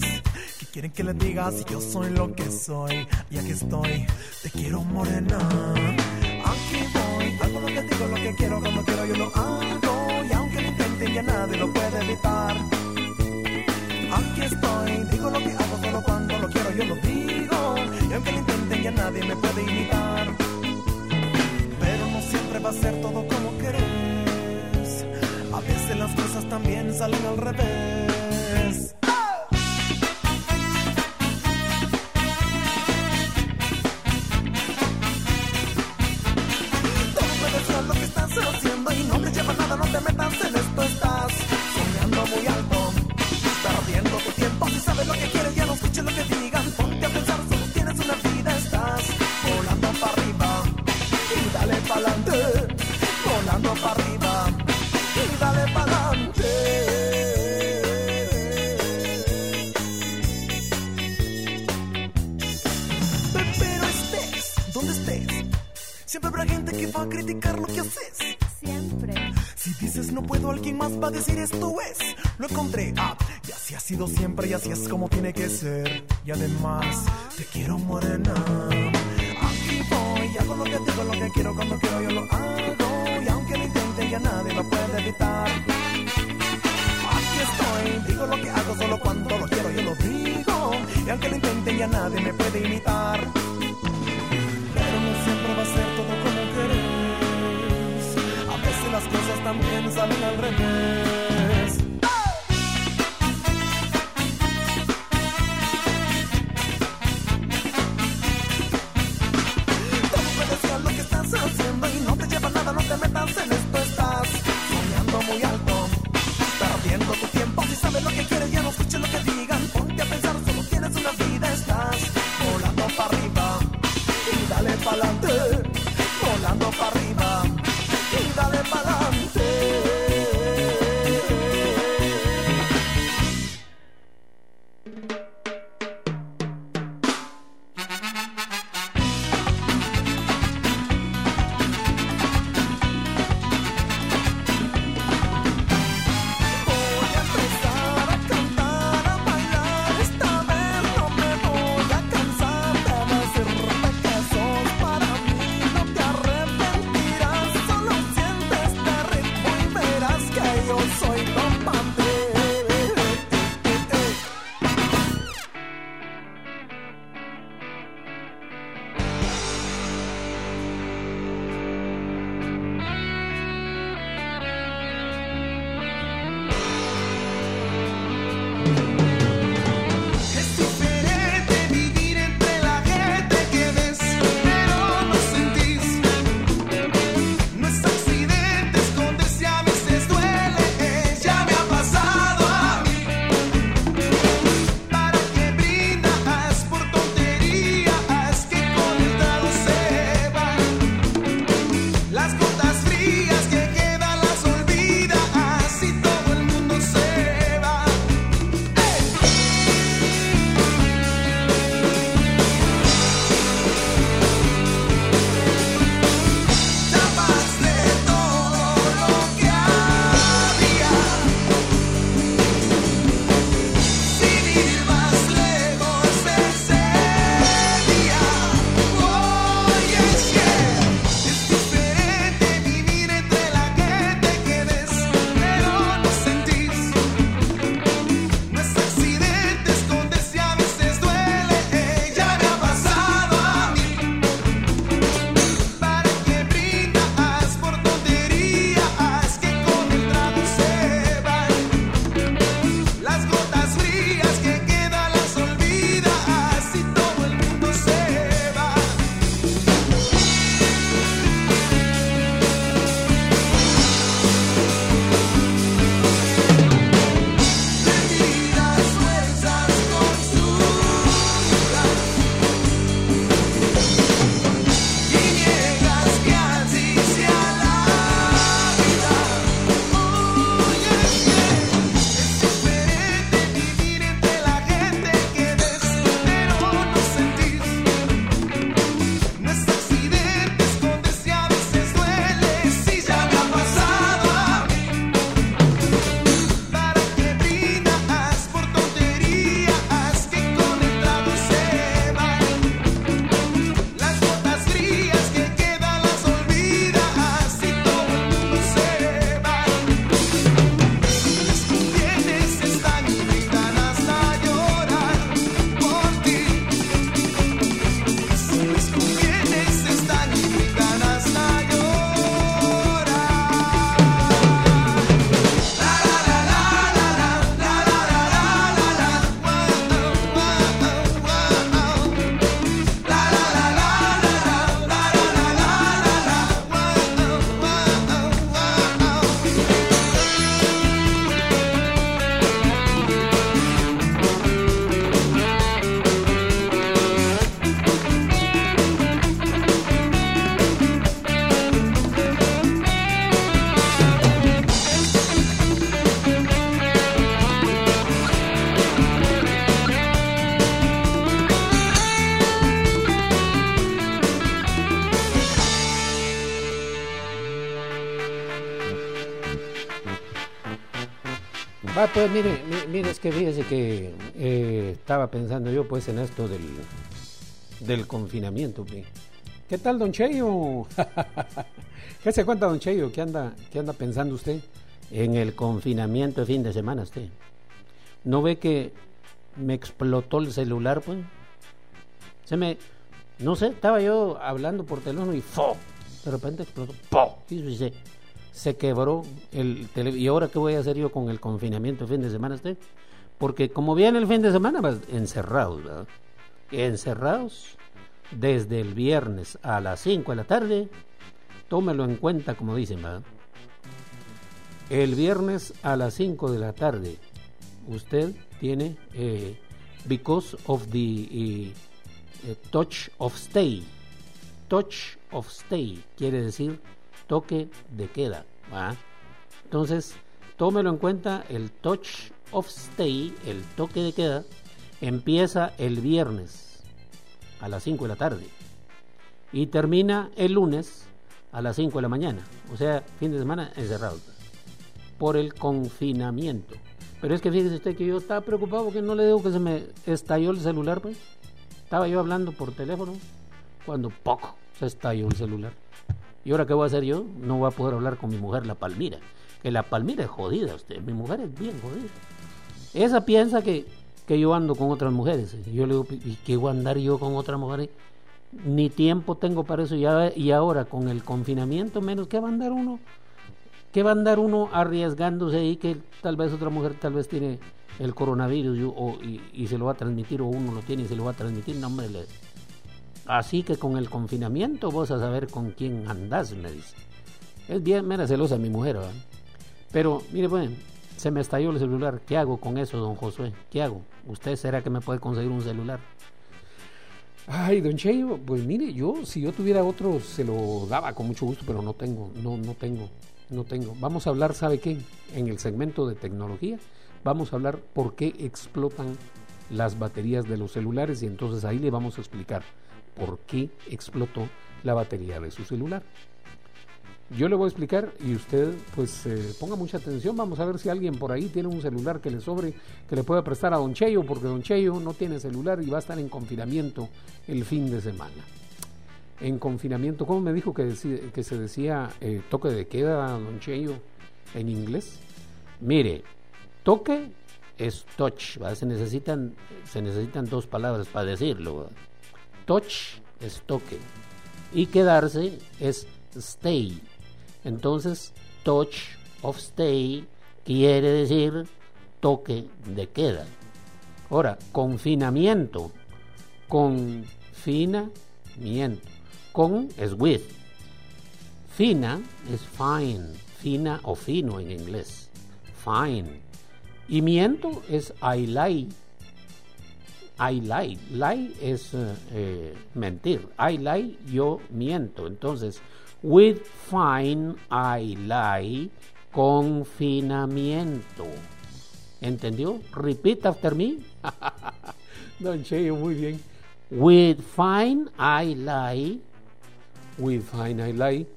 que quieren que les diga si yo soy lo que soy. Y aquí estoy, te quiero morena. Aquí voy, hago lo que digo, lo que quiero, como quiero, yo lo hago. al revés. sido siempre y así es como tiene que ser. Y además, te quiero morena. Pues mire, mi- mire, es que fíjese que eh, estaba pensando yo pues en esto del, del confinamiento. ¿Qué tal, don Cheyo? *laughs* ¿Qué se cuenta, don Cheyo? ¿Qué anda, ¿Qué anda pensando usted? En el confinamiento de fin de semana, usted. ¿No ve que me explotó el celular, pues? Se me. No sé, estaba yo hablando por teléfono y ¡fo! De repente explotó. ¡Po! Y se, se quebró el teléfono. ¿Y ahora qué voy a hacer yo con el confinamiento de fin de semana, usted? Porque como viene el fin de semana, encerrados, ¿verdad? Encerrados desde el viernes a las 5 de la tarde. Tómelo en cuenta, como dicen, ¿verdad? El viernes a las 5 de la tarde, usted tiene eh, because of the eh, touch of stay. Touch of stay quiere decir toque de queda. ¿va? Entonces, tómelo en cuenta, el touch of stay, el toque de queda, empieza el viernes a las 5 de la tarde y termina el lunes a las 5 de la mañana. O sea, fin de semana encerrado por el confinamiento. Pero es que fíjese usted que yo estaba preocupado porque no le digo que se me estalló el celular, pues. Estaba yo hablando por teléfono cuando poco se estalló el celular. ¿Y ahora qué voy a hacer yo? No voy a poder hablar con mi mujer, la Palmira. Que la Palmira es jodida, usted. Mi mujer es bien jodida. Esa piensa que, que yo ando con otras mujeres. Yo le digo, ¿y qué voy a andar yo con otras mujeres? Ni tiempo tengo para eso. Y ahora con el confinamiento, menos que va a andar uno ¿Qué va a andar uno arriesgándose ahí que tal vez otra mujer tal vez tiene el coronavirus y- y se lo va a transmitir o uno lo tiene y se lo va a transmitir? No, hombre, le- Así que con el confinamiento vos a saber con quién andás, me dice. Es bien mera celosa mi mujer, ¿verdad? Pero, mire, pues, se me estalló el celular. ¿Qué hago con eso, don Josué? ¿Qué hago? ¿Usted será que me puede conseguir un celular? Ay, don Cheyo, pues mire, yo si yo tuviera otro se lo daba con mucho gusto, pero no tengo, no, no tengo, no tengo. Vamos a hablar, ¿sabe qué? En el segmento de tecnología, vamos a hablar por qué explotan las baterías de los celulares y entonces ahí le vamos a explicar por qué explotó la batería de su celular. Yo le voy a explicar y usted pues eh, ponga mucha atención. Vamos a ver si alguien por ahí tiene un celular que le sobre, que le pueda prestar a Don Cheyo, porque Don Cheyo no tiene celular y va a estar en confinamiento el fin de semana. En confinamiento, ¿cómo me dijo que, deci- que se decía eh, toque de queda, Don Cheyo, en inglés? Mire, toque es touch. Se, necesitan, se necesitan dos palabras para decirlo. Touch es toque y quedarse es stay. Entonces, touch of stay quiere decir toque de queda. Ahora, confinamiento. Confinamiento. Con es with. Fina es fine. Fina o fino en inglés. Fine. Y miento es I lie. I lie. Lie es eh, eh, mentir. I lie, yo miento. Entonces, with fine, I lie, confinamiento. ¿Entendió? Repeat after me. *laughs* Don Cheyo, muy bien. With fine, I lie, with fine, I lie,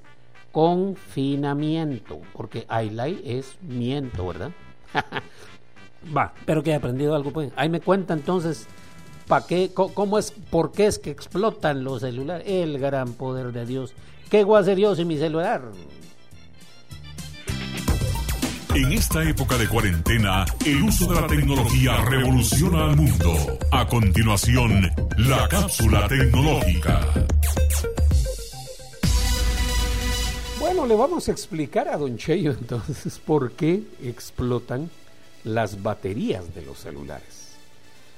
confinamiento. Porque I lie es miento, ¿verdad? *laughs* Va, pero que he aprendido algo, pues. Ahí me cuenta entonces, ¿pa qué, cómo es, por qué es que explotan los celulares? El gran poder de Dios. ¿Qué voy a hacer yo sin mi celular? En esta época de cuarentena, el uso de la tecnología revoluciona al mundo. A continuación, la cápsula tecnológica. Bueno, le vamos a explicar a Don Cheyo entonces por qué explotan las baterías de los celulares.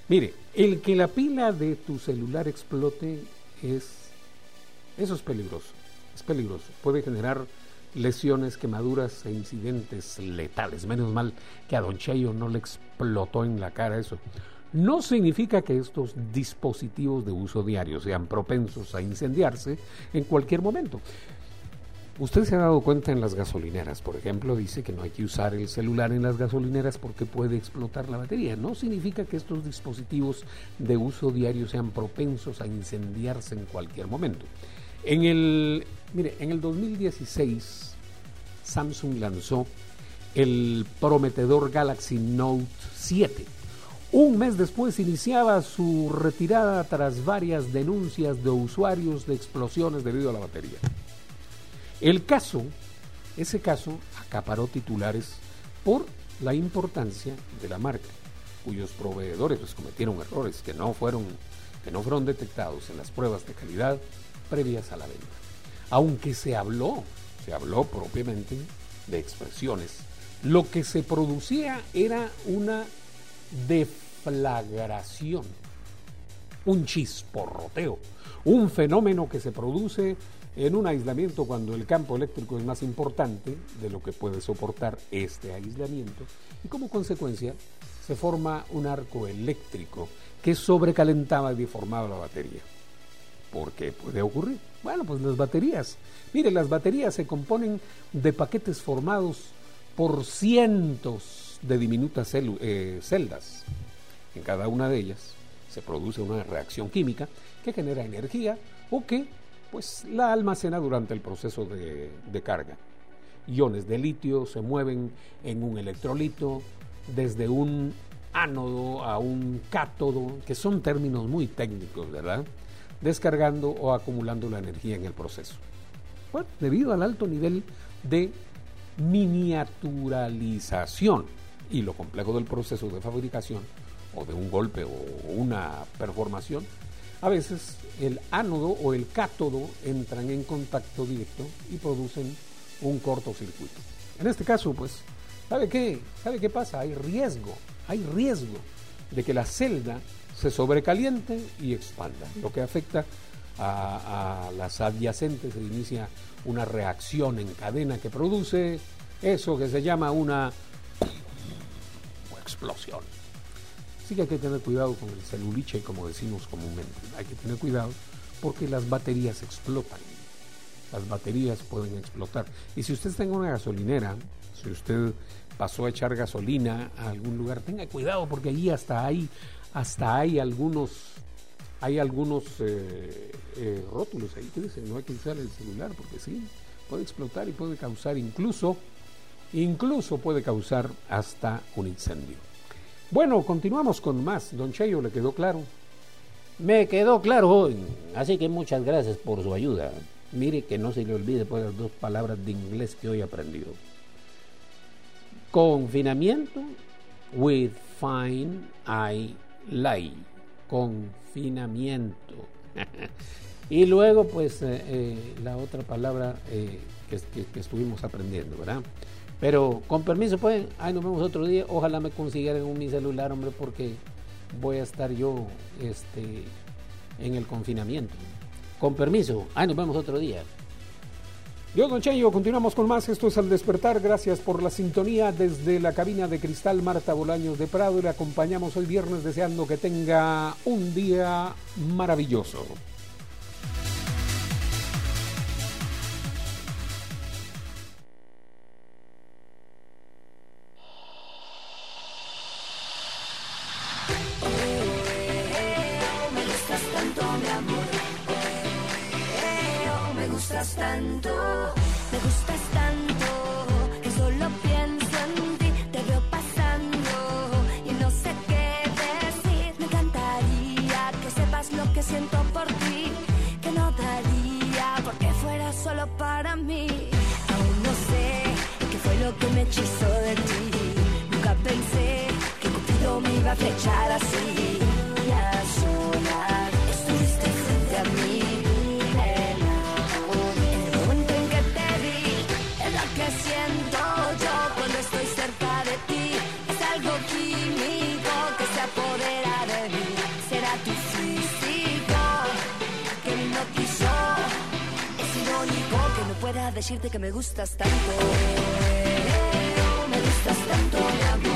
Mire, el que la pila de tu celular explote es eso es peligroso. Es peligroso. Puede generar lesiones, quemaduras e incidentes letales. Menos mal que a Don Cheyo no le explotó en la cara eso. No significa que estos dispositivos de uso diario sean propensos a incendiarse en cualquier momento. Usted se ha dado cuenta en las gasolineras, por ejemplo, dice que no hay que usar el celular en las gasolineras porque puede explotar la batería. No significa que estos dispositivos de uso diario sean propensos a incendiarse en cualquier momento. En el, mire, en el 2016 Samsung lanzó el prometedor Galaxy Note 7. Un mes después iniciaba su retirada tras varias denuncias de usuarios de explosiones debido a la batería. El caso, ese caso acaparó titulares por la importancia de la marca, cuyos proveedores pues, cometieron errores que no fueron que no fueron detectados en las pruebas de calidad previas a la venta. Aunque se habló, se habló propiamente de expresiones, lo que se producía era una deflagración, un chisporroteo, un fenómeno que se produce en un aislamiento cuando el campo eléctrico es más importante de lo que puede soportar este aislamiento y como consecuencia se forma un arco eléctrico que sobrecalentaba y deformaba la batería. ¿Por qué puede ocurrir? Bueno, pues las baterías. Mire, las baterías se componen de paquetes formados por cientos de diminutas eh, celdas. En cada una de ellas se produce una reacción química que genera energía o que pues la almacena durante el proceso de, carga. Iones de litio se mueven en un electrolito desde un ánodo a un cátodo, que son términos muy técnicos, ¿verdad? Descargando o acumulando la energía en el proceso. Bueno, debido al alto nivel de miniaturalización y lo complejo del proceso de fabricación o de un golpe o una performación, a veces el ánodo o el cátodo entran en contacto directo y producen un cortocircuito. En este caso, pues, ¿sabe qué? ¿Sabe qué pasa? Hay riesgo, hay riesgo de que la celda se sobrecaliente y expanda, lo que afecta a, a las adyacentes se inicia una reacción en cadena que produce eso que se llama una explosión. Así que hay que tener cuidado con el celuliche, como decimos comúnmente. Hay que tener cuidado porque las baterías explotan. Las baterías pueden explotar. Y si usted está una gasolinera, si usted pasó a echar gasolina a algún lugar, tenga cuidado porque allí hasta hay, hasta hay algunos, hay algunos eh, eh, rótulos ahí que dicen no hay que usar el celular porque sí, puede explotar y puede causar incluso, incluso puede causar hasta un incendio. Bueno, continuamos con más. Don Cheyo, ¿le quedó claro? Me quedó claro, así que muchas gracias por su ayuda. Mire que no se le olvide pues las dos palabras de inglés que hoy aprendió. Confinamiento with fine I lay. Confinamiento. *laughs* y luego pues eh, eh, la otra palabra eh, que, que- que estuvimos aprendiendo, ¿verdad? Pero con permiso pues, ay nos vemos otro día. Ojalá me consiguieran un mi celular, hombre, porque voy a estar yo este, en el confinamiento. Con permiso, ay nos vemos otro día. Dios, Don Cheyo, continuamos con más. Esto es Al Despertar. Gracias por la sintonía desde la cabina de cristal Marta Bolaños de Prado le acompañamos hoy viernes deseando que tenga un día maravilloso. Gustas tanto. Me gustas tanto. Que solo pienso en ti. Te veo pasando. Y no sé qué decir. Me encantaría que sepas lo que siento por ti. Que no daría porque fuera solo para mí. Aún no sé qué fue lo que me hechizó de ti. Nunca pensé que Cupido me iba a flechar así. Y a solas estuviste frente a mí. Decirte que me gustas tanto. Oh, me gustas tanto, mi amor.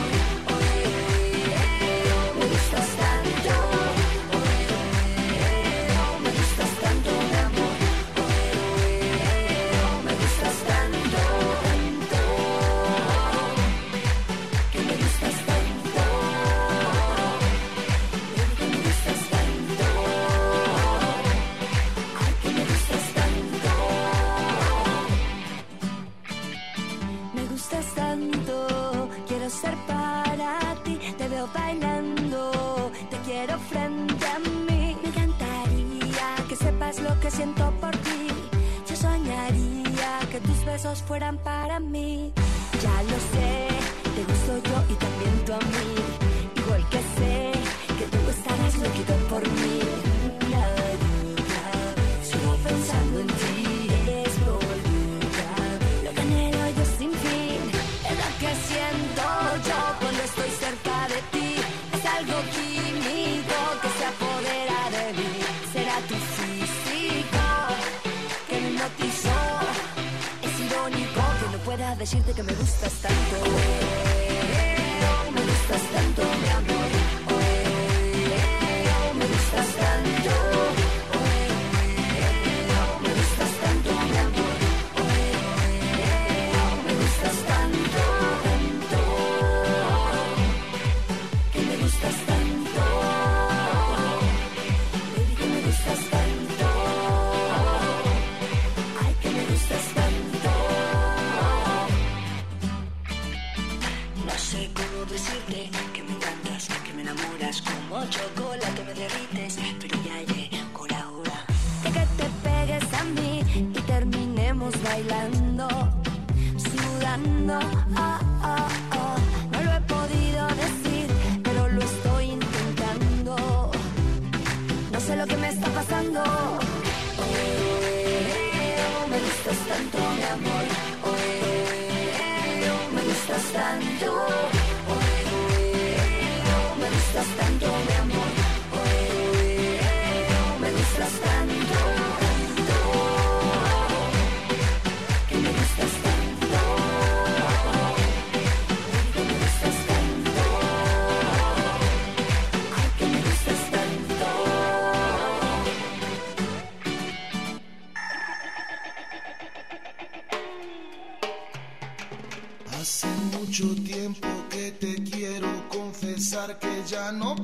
que ya no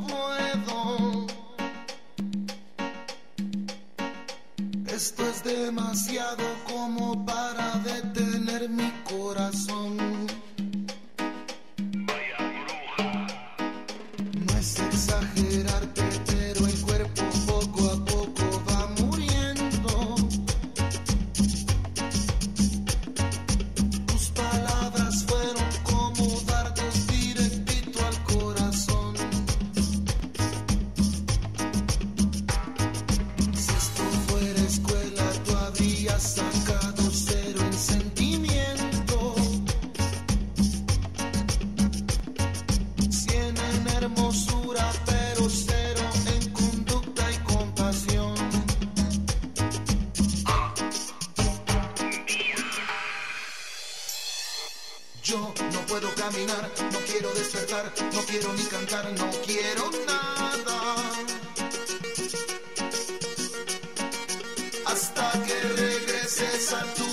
no quiero despertar, no quiero ni cantar, no quiero nada. Hasta que regreses a tu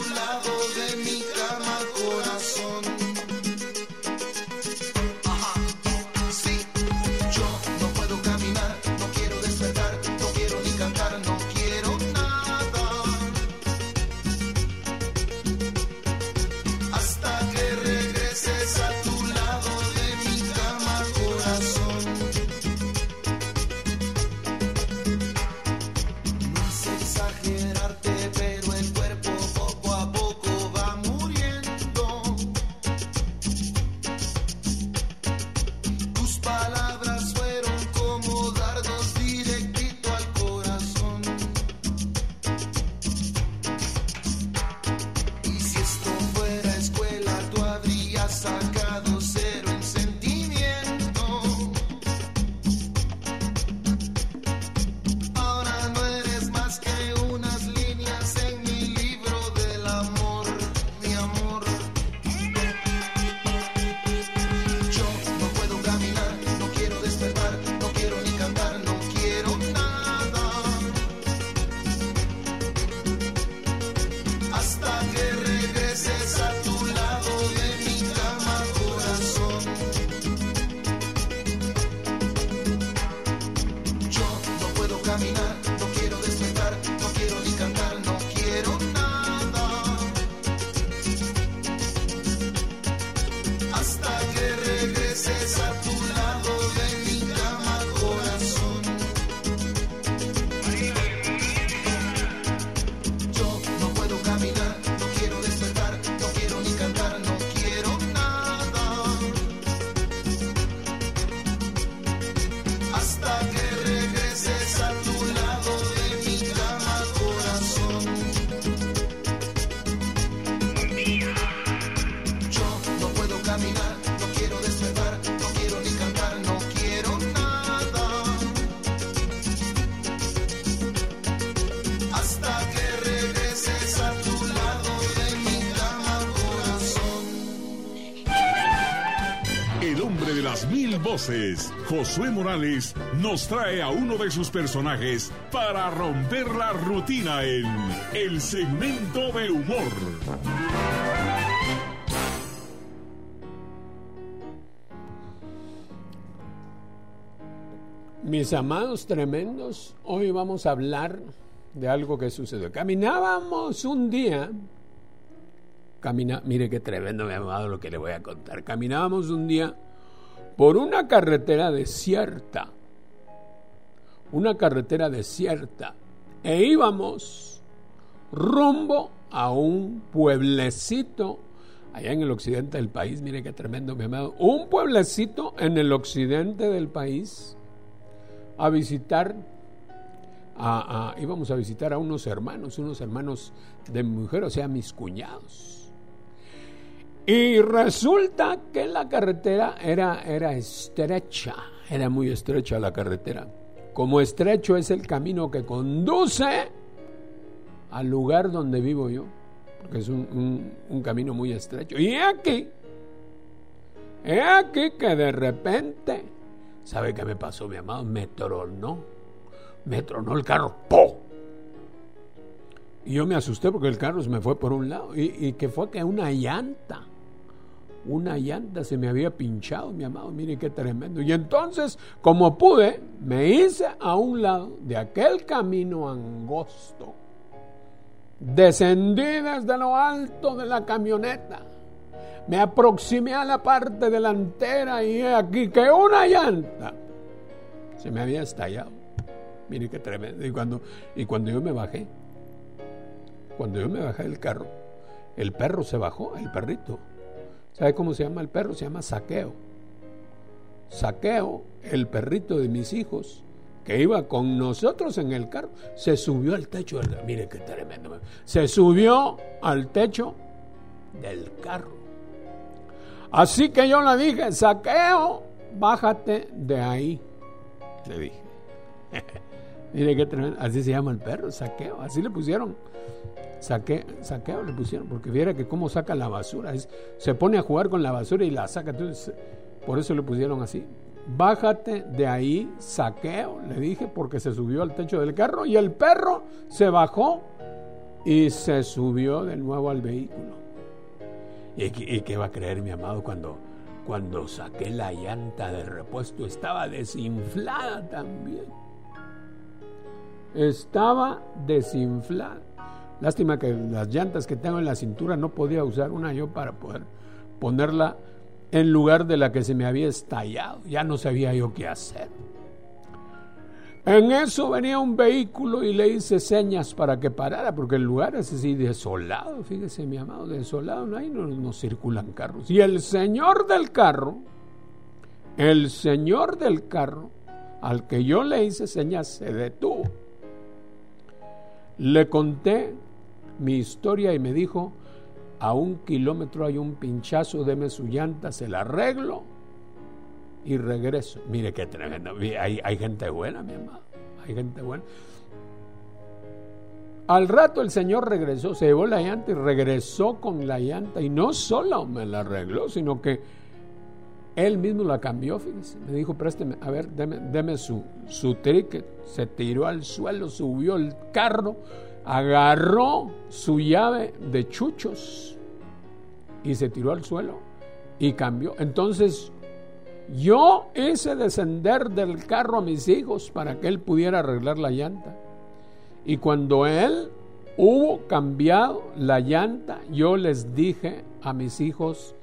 Josué Morales, nos trae a uno de sus personajes para romper la rutina en el segmento de humor. Mis amados tremendos, hoy vamos a hablar de algo que sucedió. Caminábamos un día, camina, mire qué tremendo, mi amado, lo que le voy a contar. Caminábamos un día por una carretera desierta, una carretera desierta, e íbamos rumbo a un pueblecito allá en el occidente del país, mire qué tremendo, mi amado, un pueblecito en el occidente del país a visitar, a, íbamos a visitar a unos hermanos, unos hermanos de mujer, o sea, mis cuñados. Y resulta que la carretera era, era estrecha, era muy estrecha la carretera. Como estrecho es el camino que conduce al lugar donde vivo yo, porque es un, un- camino muy estrecho. Y aquí, he aquí que de repente, ¿sabe qué me pasó, mi amado? Me tronó, me tronó el carro, ¡po! Y yo me asusté porque el carro se me fue por un lado. Y, y que fue que una llanta, una llanta se me había pinchado, mi amado. Mire qué tremendo. Y entonces, como pude, me hice a un lado de aquel camino angosto. Descendí desde lo alto de la camioneta. Me aproximé a la parte delantera y he aquí que una llanta se me había estallado. Mire qué tremendo. Y cuando, y cuando yo me bajé, cuando yo me bajé del carro, el perro se bajó, el perrito. ¿Sabe cómo se llama el perro? Se llama Saqueo. Saqueo, el perrito de mis hijos, que iba con nosotros en el carro, se subió al techo del Mire qué tremendo. Se subió al techo del carro. Así que yo le dije, Saqueo, bájate de ahí. Le dije. *laughs* Mire qué tremendo. Así se llama el perro, Saqueo. Así le pusieron. Saque, saqueo le pusieron, porque viera que cómo saca la basura. Es- se pone a jugar con la basura y la saca. Entonces, por eso le pusieron así. Bájate de ahí, saqueo, le dije, porque se subió al techo del carro y el perro se bajó y se subió de nuevo al vehículo. ¿Y, y qué va a creer mi amado cuando, cuando saqué la llanta de repuesto? Estaba desinflada también. Estaba desinflada. Lástima que las llantas que tengo en la cintura no podía usar una yo para poder ponerla en lugar de la que se me había estallado. Ya no sabía yo qué hacer. En eso venía un vehículo y le hice señas para que parara, porque el lugar es así desolado, fíjese mi amado, desolado, ahí no, no circulan carros. Y el señor del carro, el señor del carro, al que yo le hice señas, se detuvo. Le conté mi historia y me dijo, a un kilómetro hay un pinchazo, deme su llanta, se la arreglo y regreso. Mire qué tremendo. Hay, hay gente buena, mi amado. Hay gente buena. Al rato el señor regresó, se llevó la llanta y regresó con la llanta. Y no solo me la arregló, sino que él mismo la cambió, fíjese. Me dijo, présteme, a ver, deme, su, su. Se tiró al suelo, subió el carro, agarró su llave de chuchos y se tiró al suelo y cambió. Entonces yo hice descender del carro a mis hijos para que él pudiera arreglar la llanta. Y cuando él hubo cambiado la llanta, yo les dije a mis hijos,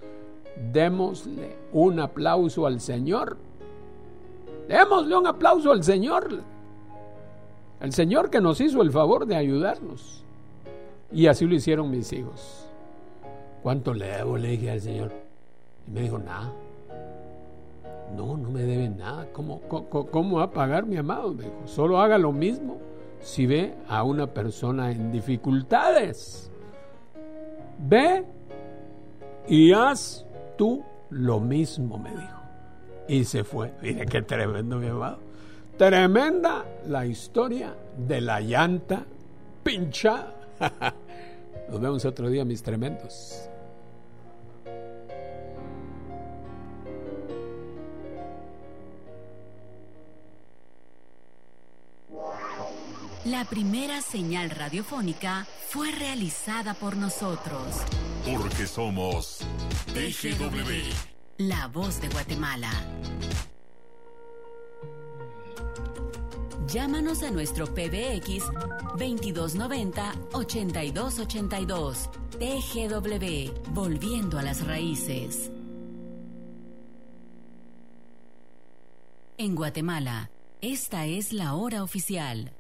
démosle un aplauso al Señor. Démosle un aplauso al Señor. El Señor que nos hizo el favor de ayudarnos. Y así lo hicieron mis hijos. ¿Cuánto le debo? Le dije al Señor. Y me dijo, nada. No, no me deben nada. ¿Cómo, cómo, cómo va a pagar mi amado? Me dijo, solo haga lo mismo si ve a una persona en dificultades. Ve y haz tú lo mismo, me dijo. Y se fue. Mire qué tremendo, mi amado. Tremenda la historia de la llanta pinchada. *laughs* Nos vemos otro día, mis tremendos. La primera señal radiofónica fue realizada por nosotros. Porque somos TGW. La voz de Guatemala. Llámanos a nuestro PBX 2290-8282. TGW, volviendo a las raíces. En Guatemala, esta es la hora oficial.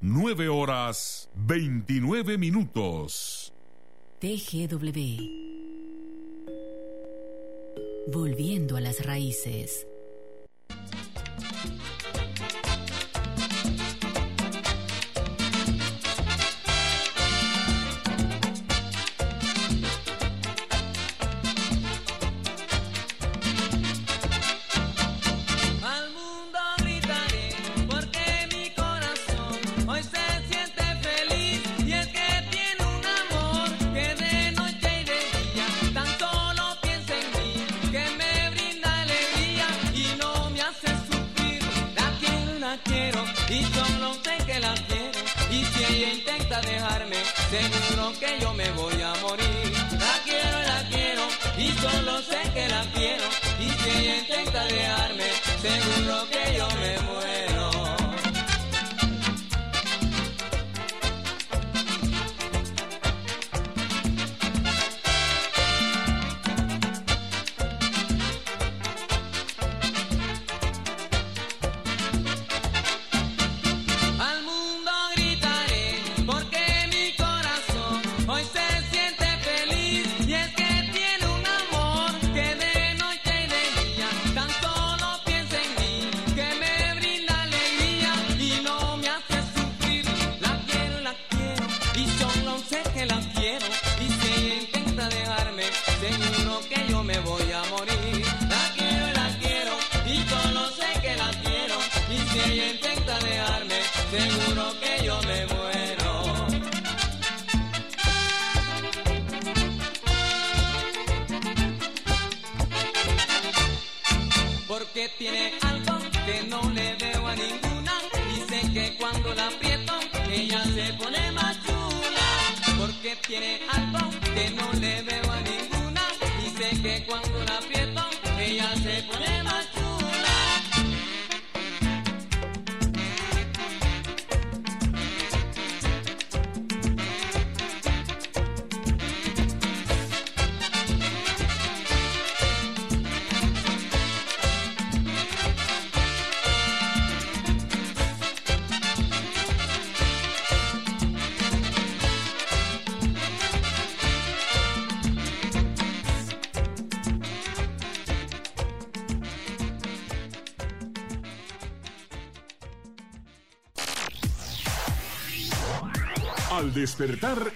9 horas 29 minutos. TGW. Volviendo a las raíces. Que yo me voy a morir. La quiero, la quiero y solo sé que la quiero y si ella intenta dejarme seguro que yo me muero. Ella se pone más chula. Porque tiene algo que no le veo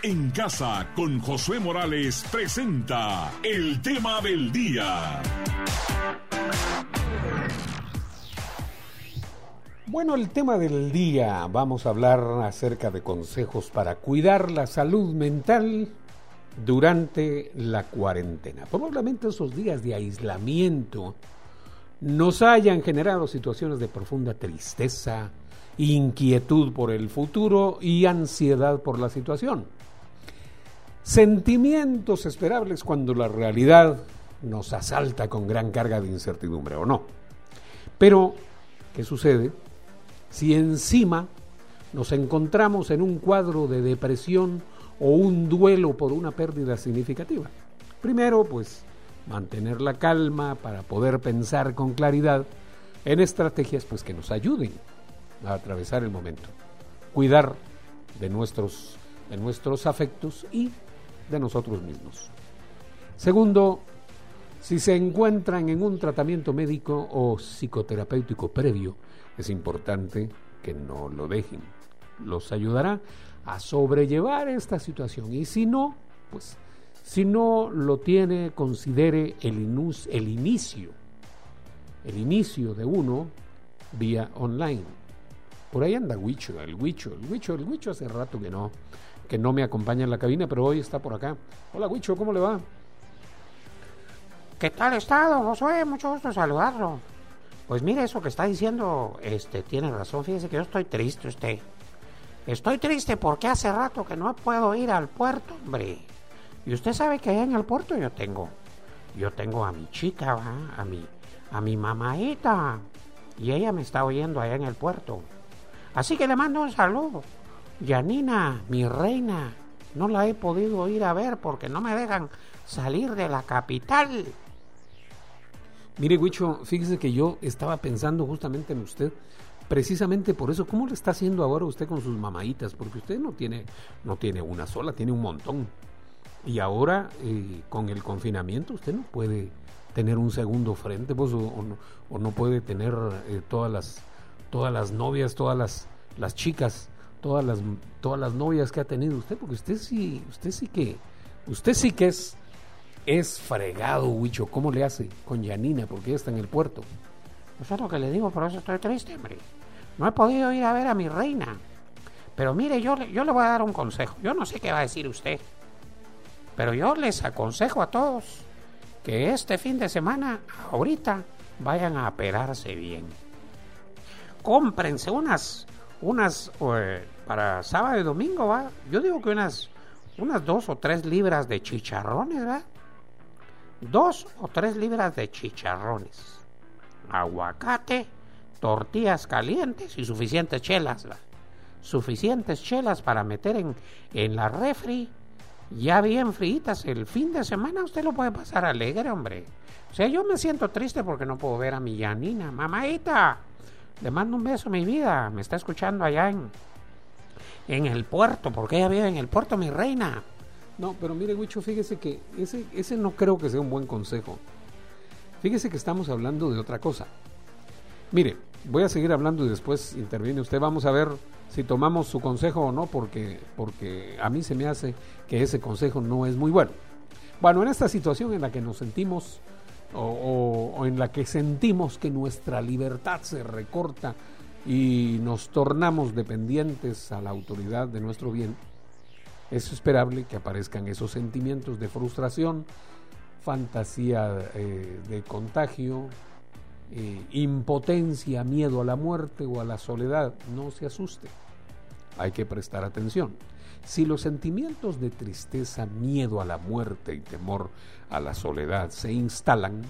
en casa con Josué Morales presenta el tema del día. Bueno, el tema del día, vamos a hablar acerca de consejos para cuidar la salud mental durante la cuarentena. Probablemente esos días de aislamiento nos hayan generado situaciones de profunda tristeza, inquietud por el futuro y ansiedad por la situación. Sentimientos esperables cuando la realidad nos asalta con gran carga de incertidumbre o no. Pero, ¿qué sucede si encima nos encontramos en un cuadro de depresión o un duelo por una pérdida significativa? Primero, pues, mantener la calma para poder pensar con claridad en estrategias pues, que nos ayuden a atravesar el momento. Cuidar de nuestros, de nuestros afectos y de nosotros mismos. Segundo, Si se encuentran en un tratamiento médico o psicoterapéutico previo, es importante que no lo dejen. Los ayudará a sobrellevar esta situación y si no, pues si no lo tiene, considere el, inus- el inicio, el inicio de uno vía online. Por ahí anda Huicho, el Huicho, el Huicho, el Huicho hace rato que no, que no me acompaña en la cabina, pero hoy está por acá. Hola Huicho, ¿cómo le va? ¿Qué tal está, don Josué? Mucho gusto saludarlo. Pues mire, eso que está diciendo, este, tiene razón. Fíjese que yo estoy triste, usted. Estoy triste porque hace rato que no puedo ir al puerto, hombre. Y usted sabe que allá en el puerto yo tengo, yo tengo a mi chica, ¿va? a mi, a mi mamaita. Y ella me está oyendo allá en el puerto. Así que le mando un saludo. Yanina, mi reina, no la he podido ir a ver porque no me dejan salir de la capital. Mire, Huicho, fíjese que yo estaba pensando justamente en usted, precisamente por eso. ¿Cómo le está haciendo ahora usted con sus mamaitas? Porque usted no tiene, no tiene una sola, tiene un montón. Y ahora, eh, con el confinamiento, usted no puede tener un segundo frente, pues, o, o no, o no puede tener eh, todas las, todas las novias, todas las, las chicas, todas las, todas las novias que ha tenido usted, porque usted sí, usted sí que, usted sí que es, es fregado, Huicho. ¿Cómo le hace con Yanina? Porque ella está en el puerto. Eso es lo que le digo, por eso estoy triste, hombre. No he podido ir a ver a mi reina. Pero mire, yo, yo le voy a dar un consejo. Yo no sé qué va a decir usted. Pero yo les aconsejo a todos que este fin de semana, ahorita, vayan a operarse bien. Cómprense unas, unas, eh, para sábado y domingo, ¿va? Yo digo que unas, unas dos o tres libras de chicharrones, ¿va? Dos o tres libras de chicharrones aguacate, tortillas calientes y suficientes chelas. Suficientes chelas para meter en, en la refri, ya bien fritas. El fin de semana usted lo puede pasar alegre, hombre. O sea, yo me siento triste porque no puedo ver a mi Yanina. Mamaita, le mando un beso, mi vida. Me está escuchando allá en, en el puerto, porque ella vive en el puerto, mi reina. No, pero mire, Huicho, fíjese que ese, ese no creo que sea un buen consejo. Fíjese que estamos hablando de otra cosa. Mire, voy a seguir hablando y después interviene usted. Vamos a ver si tomamos su consejo o no, porque, porque a mí se me hace que ese consejo no es muy bueno. Bueno, en esta situación en la que nos sentimos o, en la que sentimos que nuestra libertad se recorta y nos tornamos dependientes a la autoridad de nuestro bien, es esperable que aparezcan esos sentimientos de frustración, fantasía eh, de contagio, eh, impotencia, miedo a la muerte o a la soledad. No se asuste, hay que prestar atención. Si los sentimientos de tristeza, miedo a la muerte y temor a la soledad se instalan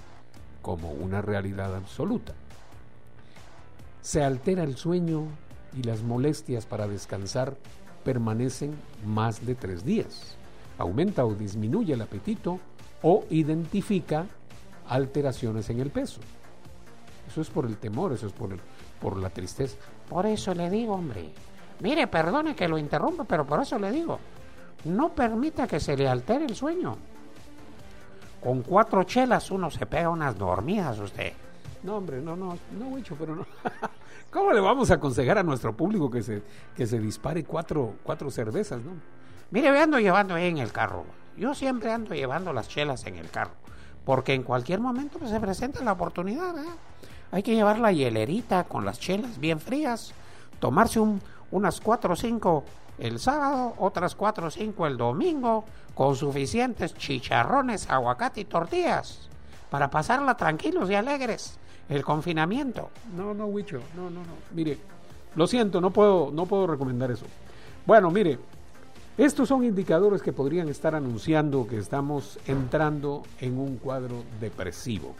como una realidad absoluta, se altera el sueño y las molestias para descansar permanecen más de tres días. Aumenta o disminuye el apetito o identifica alteraciones en el peso. Eso es por el temor, eso es por, el- por la tristeza. Por eso le digo, hombre. Mire, perdone que lo interrumpa, pero por eso le digo. No permita que se le altere el sueño. Con cuatro chelas uno se pega unas dormidas usted. No, hombre, no, no, no, Huicho, pero no. *laughs* ¿Cómo le vamos a aconsejar a nuestro público que se, que se dispare cuatro, cuatro cervezas, no? Mire, yo ando llevando ahí en el carro. Yo siempre ando llevando las chelas en el carro. Porque en cualquier momento pues, se presenta la oportunidad. ¿verdad? Hay que llevar la hielerita con las chelas bien frías. Tomarse un, unas cuatro o cinco el sábado, otras cuatro o cinco el domingo, con suficientes chicharrones, aguacate y tortillas. Para pasarla tranquilos y alegres. El confinamiento. No, no, Huicho, no, no, no. Mire, lo siento, no puedo, no puedo recomendar eso. Bueno, mire, estos son indicadores que podrían estar anunciando que estamos entrando en un cuadro depresivo.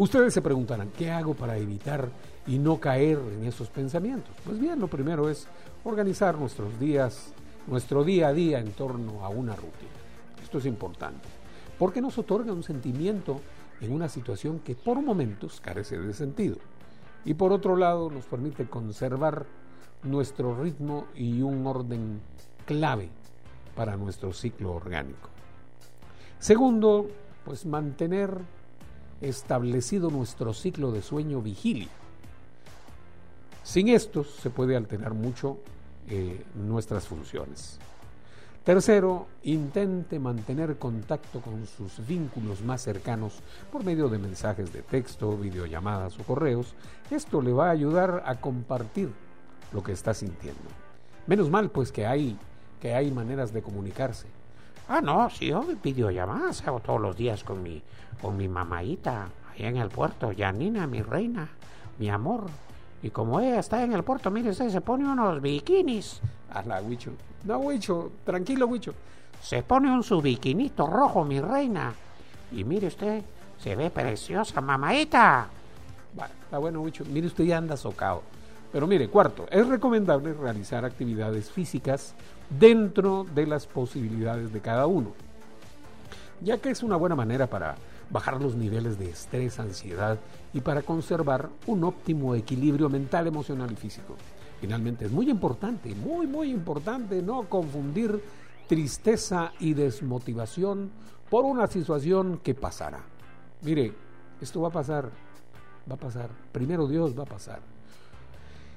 Ustedes se preguntarán, ¿qué hago para evitar y no caer en esos pensamientos? Pues bien, lo primero es organizar nuestros días, nuestro día a día en torno a una rutina. Esto es importante, porque nos otorga un sentimiento en una situación que por momentos carece de sentido. Y por otro lado nos permite conservar nuestro ritmo y un orden clave para nuestro ciclo orgánico. Segundo, pues mantener establecido nuestro ciclo de sueño vigilia. Sin esto se puede alterar mucho eh, nuestras funciones. Tercero, intente mantener contacto con sus vínculos más cercanos por medio de mensajes de texto, videollamadas o correos. Esto le va a ayudar a compartir lo que está sintiendo. Menos mal, pues que hay, que hay maneras de comunicarse. Ah, no, si yo videollamadas hago todos los días con mi, con mi mamaita allá en el puerto, Janina, mi reina, mi amor. Y como ella está en el puerto, mire usted, se pone unos bikinis. la Huicho. No, Huicho, tranquilo, Huicho. Se pone un su bikinito rojo, mi reina. Y mire usted, se ve preciosa, mamaita. Bueno, está bueno, Huicho. Mire usted ya anda socado. Pero mire, cuarto, es recomendable realizar actividades físicas dentro de las posibilidades de cada uno, ya que es una buena manera para bajar los niveles de estrés, ansiedad y para conservar un óptimo equilibrio mental, emocional y físico. Finalmente es muy importante, muy, muy importante no confundir tristeza y desmotivación por una situación que pasará. Mire, esto va a pasar, va a pasar, primero Dios va a pasar.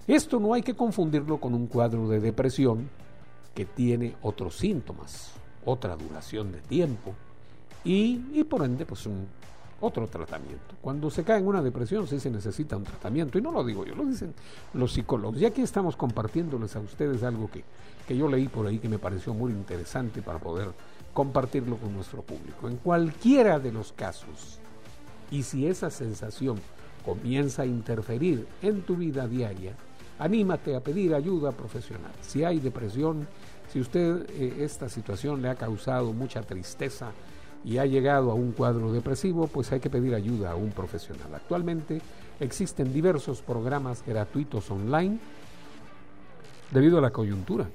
Esto no hay que confundirlo con un cuadro de depresión que tiene otros síntomas, otra duración de tiempo y, por ende pues un, otro tratamiento. Cuando se cae en una depresión sí se necesita un tratamiento y no lo digo yo, lo dicen los psicólogos. Y aquí estamos compartiéndoles a ustedes algo que, que yo leí por ahí que me pareció muy interesante para poder compartirlo con nuestro público. En cualquiera de los casos, y si esa sensación comienza a interferir en tu vida diaria, anímate a pedir ayuda profesional. Si hay depresión, si usted eh, esta situación le ha causado mucha tristeza y ha llegado a un cuadro depresivo, pues hay que pedir ayuda a un profesional. Actualmente existen diversos programas gratuitos online debido a la coyuntura.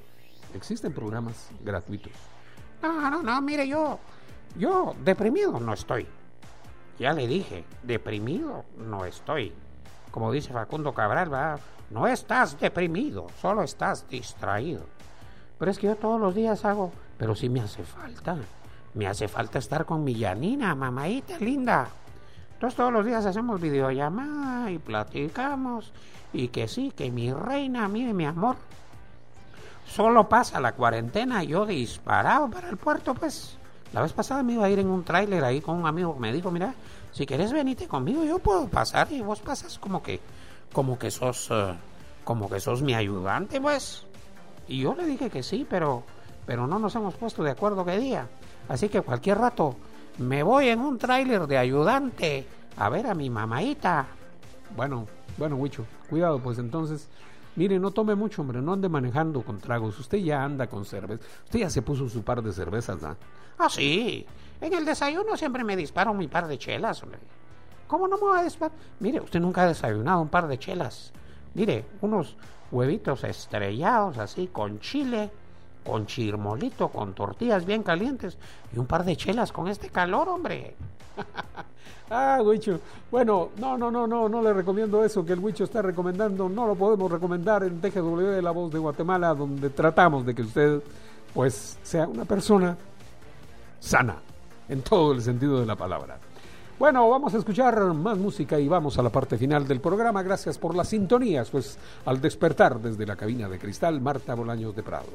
Existen programas gratuitos. No, no, no, mire yo, yo deprimido no estoy. Ya le dije, deprimido no estoy. Como dice Facundo Cabral, va, no estás deprimido, solo estás distraído. Pero es que yo todos los días hago, pero sí me hace falta. Me hace falta estar con mi Yanina, mamaita linda. Entonces todos los días hacemos videollamada y platicamos. Y que sí, que mi reina, mire mi amor. Solo pasa la cuarentena yo disparado para el puerto, pues. La vez pasada me iba a ir en un tráiler ahí con un amigo que me dijo, mira, si quieres venite conmigo, yo puedo pasar y vos pasas como que, como que sos, eh, como que sos mi ayudante, pues. Y yo le dije que sí, pero, pero no nos hemos puesto de acuerdo qué día. Así que cualquier rato me voy en un tráiler de ayudante a ver a mi mamaita. Bueno, bueno, Huicho, cuidado, pues entonces, mire, no tome mucho, hombre, no ande manejando con tragos. Usted ya anda con cerveza. Usted ya se puso su par de cervezas, ¿no? Ah, sí. En el desayuno siempre me disparo mi par de chelas, hombre. ¿Cómo no me voy a disparar? Mire, usted nunca ha desayunado un par de chelas. Mire, unos huevitos estrellados así con chile, con chirmolito, con tortillas bien calientes y un par de chelas con este calor, hombre. *laughs* Ah, Huicho. Bueno, no, no, no, no, no le recomiendo eso que el Huicho está recomendando. No lo podemos recomendar en TGW de La Voz de Guatemala, donde tratamos de que usted, pues, sea una persona sana, en todo el sentido de la palabra. Bueno, vamos a escuchar más música y vamos a la parte final del programa. Gracias por las sintonías, pues, al despertar desde la cabina de cristal, Marta Bolaños de Prado.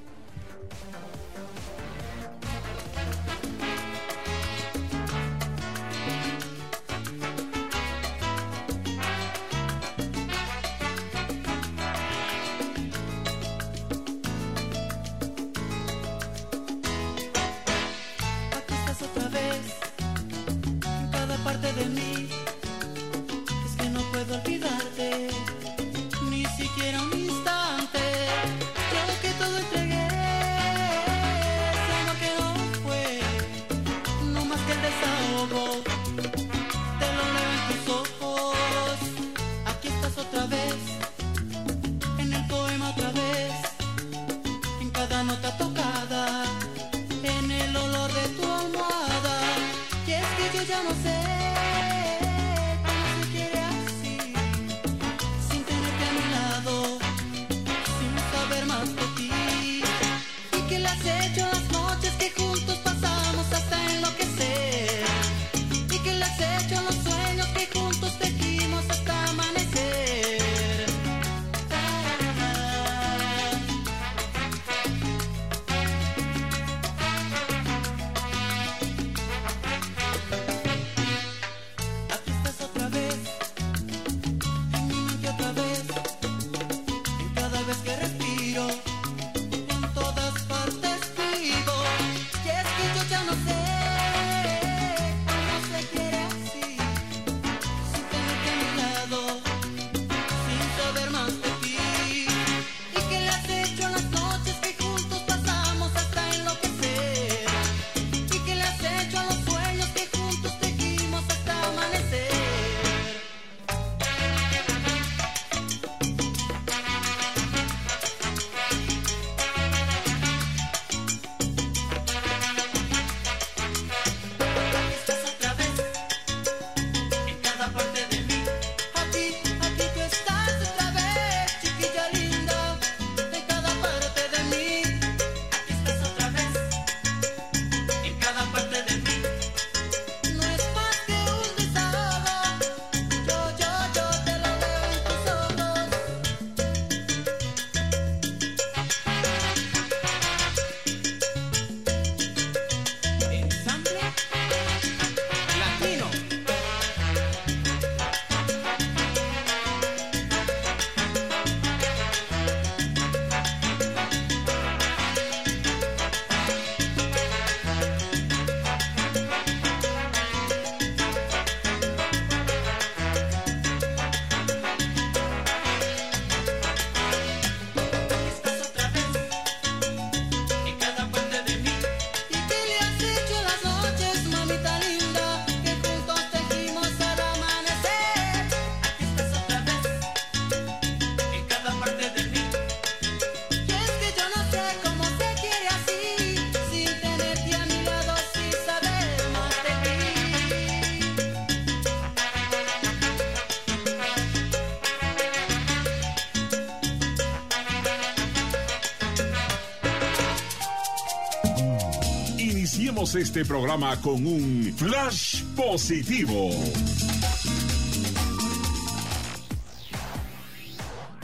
Este programa con un flash positivo.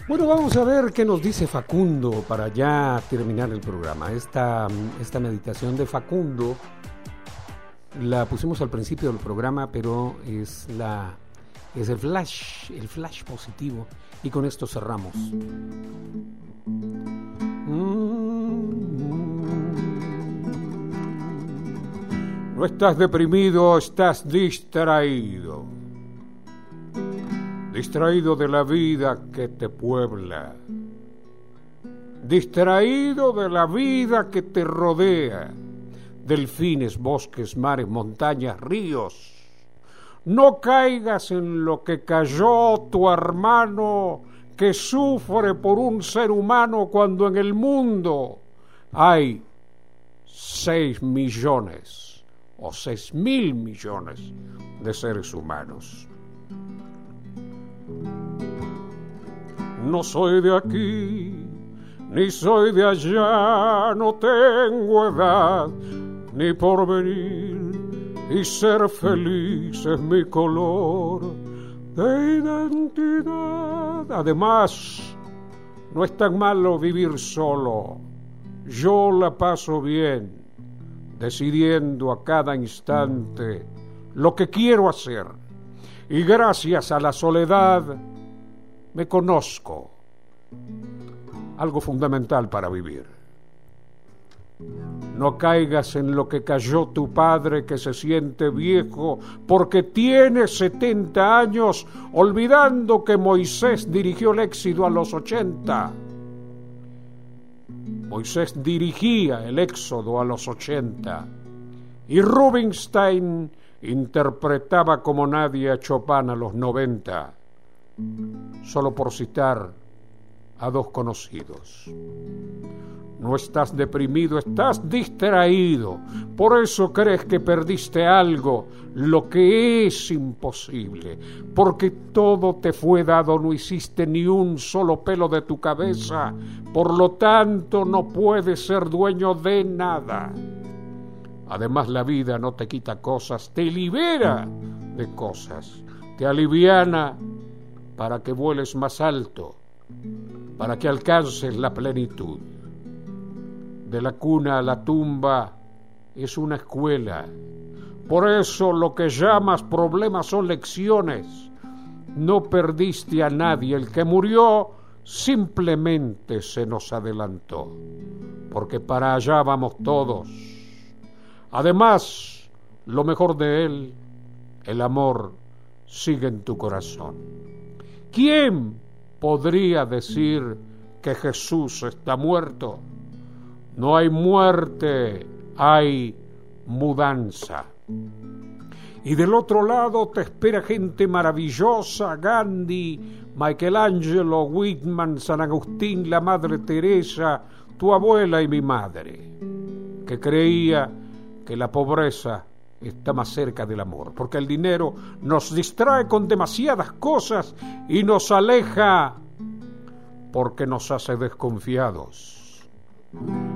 Bueno, vamos a ver qué nos dice Facundo para ya terminar el programa. Esta, esta meditación de Facundo la pusimos al principio del programa, pero es la es el flash, el flash positivo y con esto cerramos. No estás deprimido, estás distraído. Distraído de la vida que te puebla. Distraído de la vida que te rodea. Delfines, bosques, mares, montañas, ríos. No caigas en lo que cayó tu hermano que sufre por un ser humano cuando en el mundo hay seis millones o seis mil millones de seres humanos. No soy de aquí, ni soy de allá, no tengo edad ni porvenir, y ser feliz es mi color de identidad. Además, no es tan malo vivir solo. Yo la paso bien, decidiendo a cada instante lo que quiero hacer. Y gracias a la soledad me conozco. Algo fundamental para vivir. No caigas en lo que cayó tu padre que se siente viejo porque tiene 70 años, olvidando que Moisés dirigió el éxodo a los 80. Moisés dirigía el éxodo a los 80 y Rubinstein interpretaba como nadie a Chopin a los 90, solo por citar a dos conocidos. No estás deprimido, estás distraído. Por eso crees que perdiste algo, lo que es imposible. Porque todo te fue dado, no hiciste ni un solo pelo de tu cabeza. Por lo tanto, no puedes ser dueño de nada. Además, la vida no te quita cosas, te libera de cosas. Te aliviana para que vueles más alto, para que alcances la plenitud de la cuna a la tumba es una escuela. Por eso lo que llamas problemas son lecciones. No perdiste a nadie. El que murió simplemente se nos adelantó. Porque para allá vamos todos. Además, lo mejor de él, el amor, sigue en tu corazón. ¿Quién podría decir que Jesús está muerto? No hay muerte, hay mudanza. Y del otro lado te espera gente maravillosa, Gandhi, Michelangelo, Whitman, San Agustín, la Madre Teresa, tu abuela y mi madre, que creía que la pobreza está más cerca del amor, porque el dinero nos distrae con demasiadas cosas y nos aleja porque nos hace desconfiados.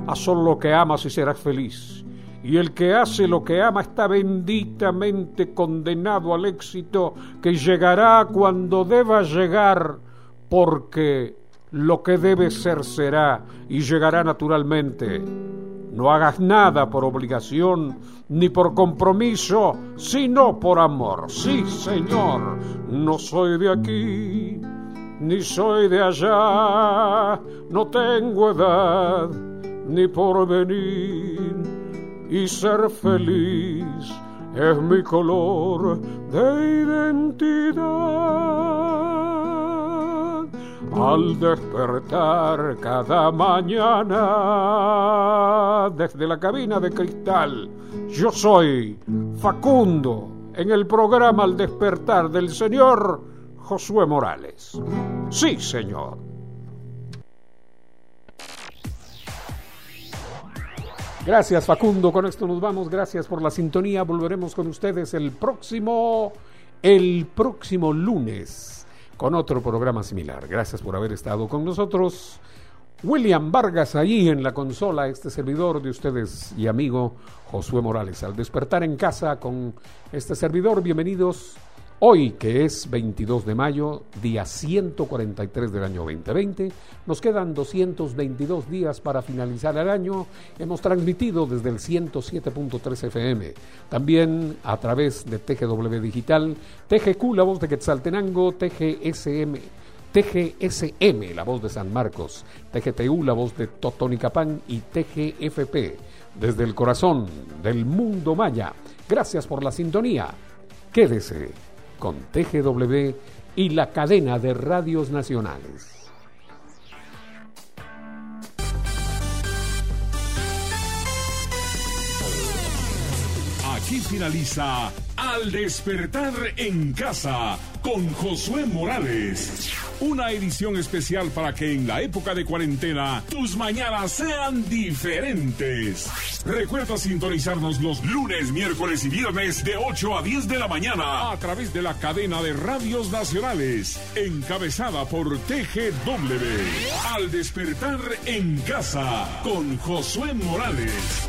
Haz solo lo que amas y serás feliz. Y el que hace lo que ama está benditamente condenado al éxito que llegará cuando deba llegar, porque lo que debe ser será y llegará naturalmente. No hagas nada por obligación ni por compromiso, sino por amor. Sí, Señor, no soy de aquí ni soy de allá, no tengo edad ni porvenir, y ser feliz es mi color de identidad. Al despertar cada mañana desde la cabina de cristal, yo soy Facundo en el programa Al despertar del Señor Josué Morales. Sí, señor. Gracias Facundo, con esto nos vamos, gracias por la sintonía, volveremos con ustedes el próximo, el próximo lunes con otro programa similar. Gracias por haber estado con nosotros. William Vargas allí en la consola, este servidor de ustedes y amigo Josué Morales. Al despertar en casa con este servidor, bienvenidos hoy que es 22 de mayo, día 143 del año 2020. Nos quedan 222 días para finalizar el año. Hemos transmitido desde el 107.3 FM, también a través de TGW Digital, TGQ, la voz de Quetzaltenango, TGSM. TGSM, la voz de San Marcos, TGTU, la voz de Totonicapán y TGFP, desde el corazón del mundo maya. Gracias por la sintonía. Quédese con TGW y la cadena de radios nacionales. Aquí finaliza Al despertar en casa con Josué Morales. Una edición especial para que en la época de cuarentena tus mañanas sean diferentes. Recuerda sintonizarnos los lunes, miércoles y viernes de 8 a 10 de la mañana a través de la cadena de radios nacionales, encabezada por TGW. Al despertar en casa con Josué Morales.